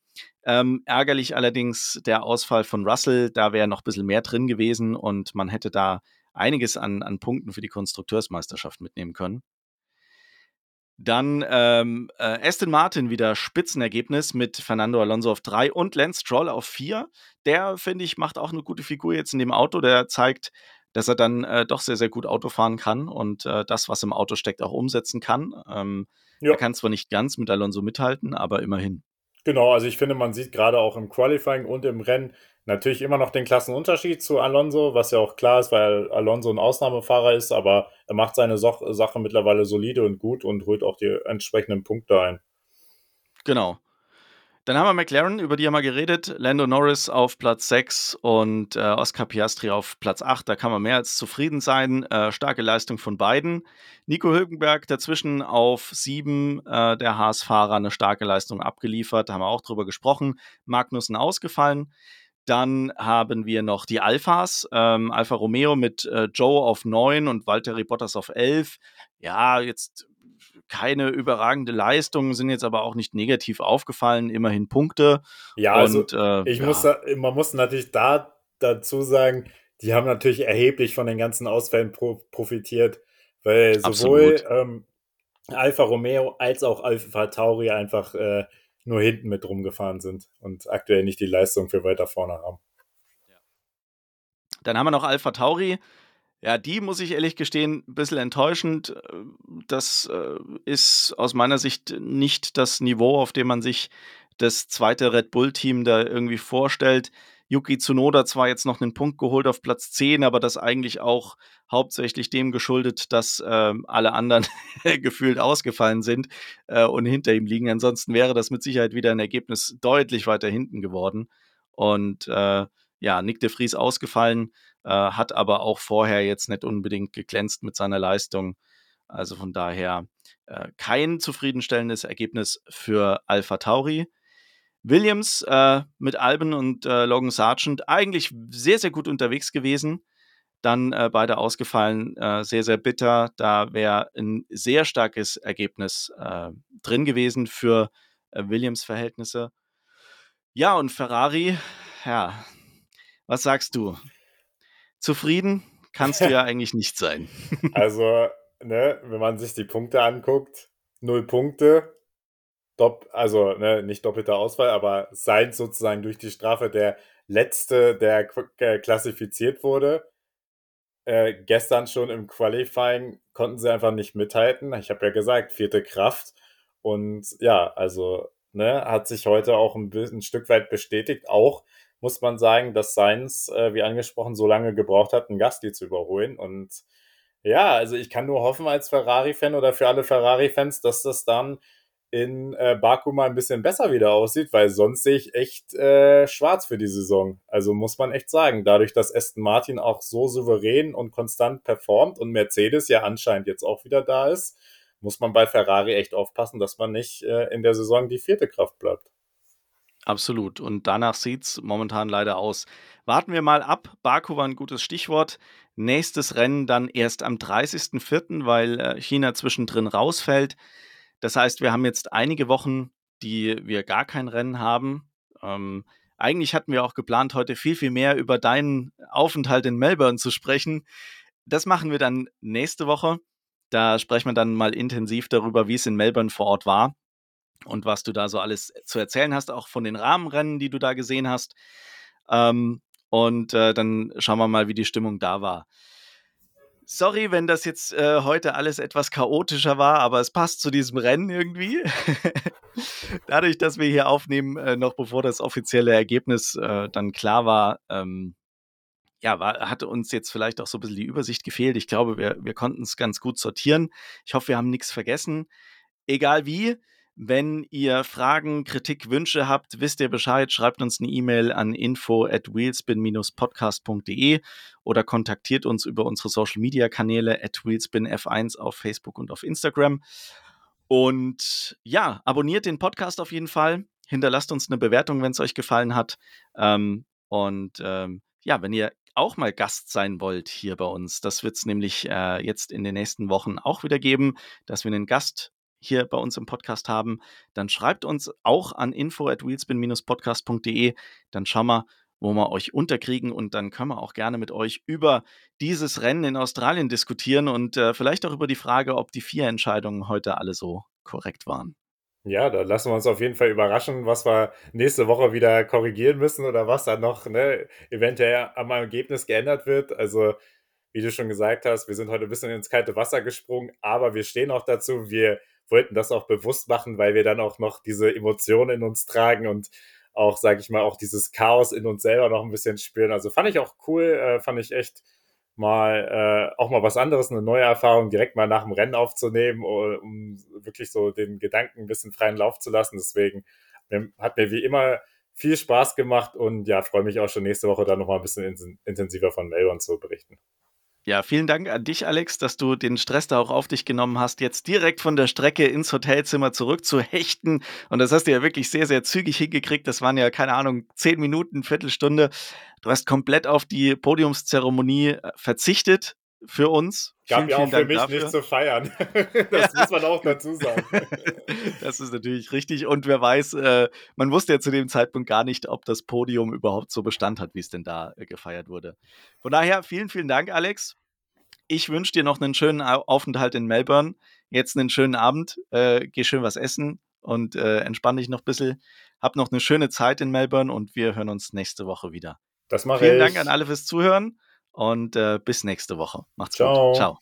Ähm, ärgerlich allerdings der Ausfall von Russell, da wäre noch ein bisschen mehr drin gewesen und man hätte da einiges an, an Punkten für die Konstrukteursmeisterschaft mitnehmen können. Dann ähm, äh, Aston Martin wieder Spitzenergebnis mit Fernando Alonso auf 3 und Lance Stroll auf 4. Der, finde ich, macht auch eine gute Figur jetzt in dem Auto. Der zeigt, dass er dann äh, doch sehr, sehr gut Auto fahren kann und äh, das, was im Auto steckt, auch umsetzen kann. Ähm, ja. Er kann zwar nicht ganz mit Alonso mithalten, aber immerhin. Genau, also ich finde, man sieht gerade auch im Qualifying und im Rennen, Natürlich immer noch den Klassenunterschied zu Alonso, was ja auch klar ist, weil Alonso ein Ausnahmefahrer ist, aber er macht seine so Sache mittlerweile solide und gut und holt auch die entsprechenden Punkte ein. Genau. Dann haben wir McLaren, über die haben wir geredet. Lando Norris auf Platz 6 und äh, Oscar Piastri auf Platz 8. Da kann man mehr als zufrieden sein. Äh, starke Leistung von beiden. Nico Hülkenberg dazwischen auf 7, äh, der Haas-Fahrer, eine starke Leistung abgeliefert. Da haben wir auch drüber gesprochen. Magnussen ausgefallen. Dann haben wir noch die Alphas. Ähm, Alfa Romeo mit äh, Joe auf 9 und Valtteri Bottas auf 11. Ja, jetzt keine überragende Leistung, sind jetzt aber auch nicht negativ aufgefallen, immerhin Punkte. Ja, also und, äh, ich ja. muss, man muss natürlich da dazu sagen, die haben natürlich erheblich von den ganzen Ausfällen pro, profitiert, weil sowohl ähm, Alfa Romeo als auch Alfa Tauri einfach äh, nur hinten mit rumgefahren sind und aktuell nicht die Leistung für weiter vorne haben. Dann haben wir noch Alfa Tauri. Ja, die muss ich ehrlich gestehen, ein bisschen enttäuschend. Das äh, ist aus meiner Sicht nicht das Niveau, auf dem man sich das zweite Red Bull-Team da irgendwie vorstellt. Yuki Tsunoda zwar jetzt noch einen Punkt geholt auf Platz 10, aber das eigentlich auch hauptsächlich dem geschuldet, dass äh, alle anderen gefühlt ausgefallen sind äh, und hinter ihm liegen. Ansonsten wäre das mit Sicherheit wieder ein Ergebnis deutlich weiter hinten geworden. Und äh, ja, Nick de Vries ausgefallen äh, hat aber auch vorher jetzt nicht unbedingt geglänzt mit seiner Leistung. Also von daher äh, kein zufriedenstellendes Ergebnis für Alpha Tauri. Williams äh, mit Alben und äh, Logan Sargent eigentlich sehr, sehr gut unterwegs gewesen. Dann äh, beide ausgefallen, äh, sehr, sehr bitter. Da wäre ein sehr starkes Ergebnis drin gewesen für Williams-Verhältnisse. Ja, und Ferrari, ja, was sagst du? zufrieden kannst du ja eigentlich nicht sein. also, ne, wenn man sich die Punkte anguckt, null Punkte, Dopp, also ne, nicht doppelter Ausfall, aber sein sozusagen durch die Strafe der letzte, der äh, klassifiziert wurde. Äh, gestern schon im Qualifying konnten sie einfach nicht mithalten. Ich habe ja gesagt, vierte Kraft. Und ja, also ne, hat sich heute auch ein, ein Stück weit bestätigt, auch muss man sagen, dass Sainz, äh, wie angesprochen, so lange gebraucht hat, einen Gasly zu überholen. Und ja, also ich kann nur hoffen als Ferrari-Fan oder für alle Ferrari-Fans, dass das dann in äh, Baku mal ein bisschen besser wieder aussieht, weil sonst sehe ich echt äh, schwarz für die Saison. Also muss man echt sagen, dadurch, dass Aston Martin auch so souverän und konstant performt und Mercedes ja anscheinend jetzt auch wieder da ist, muss man bei Ferrari echt aufpassen, dass man nicht äh, in der Saison die vierte Kraft bleibt. Absolut. Und danach sieht es momentan leider aus. Warten wir mal ab. Baku war ein gutes Stichwort. Nächstes Rennen dann erst am 30.04., weil äh, China zwischendrin rausfällt. Das heißt, wir haben jetzt einige Wochen, die wir gar kein Rennen haben. Ähm, eigentlich hatten wir auch geplant, heute viel, viel mehr über deinen Aufenthalt in Melbourne zu sprechen. Das machen wir dann nächste Woche. Da sprechen wir dann mal intensiv darüber, wie es in Melbourne vor Ort war und was du da so alles zu erzählen hast, auch von den Rahmenrennen, die du da gesehen hast. Ähm, und äh, dann schauen wir mal, wie die Stimmung da war. Sorry, wenn das jetzt äh, heute alles etwas chaotischer war, aber es passt zu diesem Rennen irgendwie. Dadurch, dass wir hier aufnehmen, äh, noch bevor das offizielle Ergebnis äh, dann klar war, ähm, ja, war, hatte uns jetzt vielleicht auch so ein bisschen die Übersicht gefehlt. Ich glaube, wir, wir konnten es ganz gut sortieren. Ich hoffe, wir haben nichts vergessen. Egal wie, wenn ihr Fragen, Kritik, Wünsche habt, wisst ihr Bescheid, schreibt uns eine E-Mail an info at wheelspin-podcast.de oder kontaktiert uns über unsere Social Media Kanäle at wheelspinf1 auf Facebook und auf Instagram. Und ja, abonniert den Podcast auf jeden Fall. Hinterlasst uns eine Bewertung, wenn es euch gefallen hat. Ähm, und ähm, ja, wenn ihr auch mal Gast sein wollt hier bei uns, das wird es nämlich äh, jetzt in den nächsten Wochen auch wieder geben, dass wir einen Gast hier bei uns im Podcast haben, dann schreibt uns auch an info at wheelspin-podcast.de. Dann schauen wir, wo wir euch unterkriegen und dann können wir auch gerne mit euch über dieses Rennen in Australien diskutieren und äh, vielleicht auch über die Frage, ob die vier Entscheidungen heute alle so korrekt waren. Ja, da lassen wir uns auf jeden Fall überraschen, was wir nächste Woche wieder korrigieren müssen oder was dann noch ne, eventuell am Ergebnis geändert wird. Also, wie du schon gesagt hast, wir sind heute ein bisschen ins kalte Wasser gesprungen, aber wir stehen auch dazu. Wir wollten das auch bewusst machen, weil wir dann auch noch diese Emotionen in uns tragen und auch, sage ich mal, auch dieses Chaos in uns selber noch ein bisschen spüren. Also fand ich auch cool, äh, fand ich echt mal äh, auch mal was anderes, eine neue Erfahrung direkt mal nach dem Rennen aufzunehmen, um wirklich so den Gedanken ein bisschen freien Lauf zu lassen. Deswegen hat mir wie immer viel Spaß gemacht und ja, freue mich auch schon nächste Woche dann nochmal ein bisschen intensiver von Melbourne zu berichten. Ja, vielen Dank an dich, Alex, dass du den Stress da auch auf dich genommen hast, jetzt direkt von der Strecke ins Hotelzimmer zurück zu hechten. Und das hast du ja wirklich sehr, sehr zügig hingekriegt. Das waren ja, keine Ahnung, zehn Minuten, Viertelstunde. Du hast komplett auf die Podiumszeremonie äh, verzichtet für uns. Gab vielen, ja auch für mich dafür. nicht zu feiern. das muss man auch dazu sagen. das ist natürlich richtig. Und wer weiß, äh, man wusste ja zu dem Zeitpunkt gar nicht, ob das Podium überhaupt so Bestand hat, wie es denn da äh, gefeiert wurde. Von daher, vielen, vielen Dank, Alex. Ich wünsche dir noch einen schönen Aufenthalt in Melbourne. Jetzt einen schönen Abend. Äh, geh schön was essen und äh, entspann dich noch ein bisschen. Hab noch eine schöne Zeit in Melbourne und wir hören uns nächste Woche wieder. Das mache Vielen ich. Dank an alle fürs Zuhören und äh, bis nächste Woche. Macht's Ciao. gut. Ciao.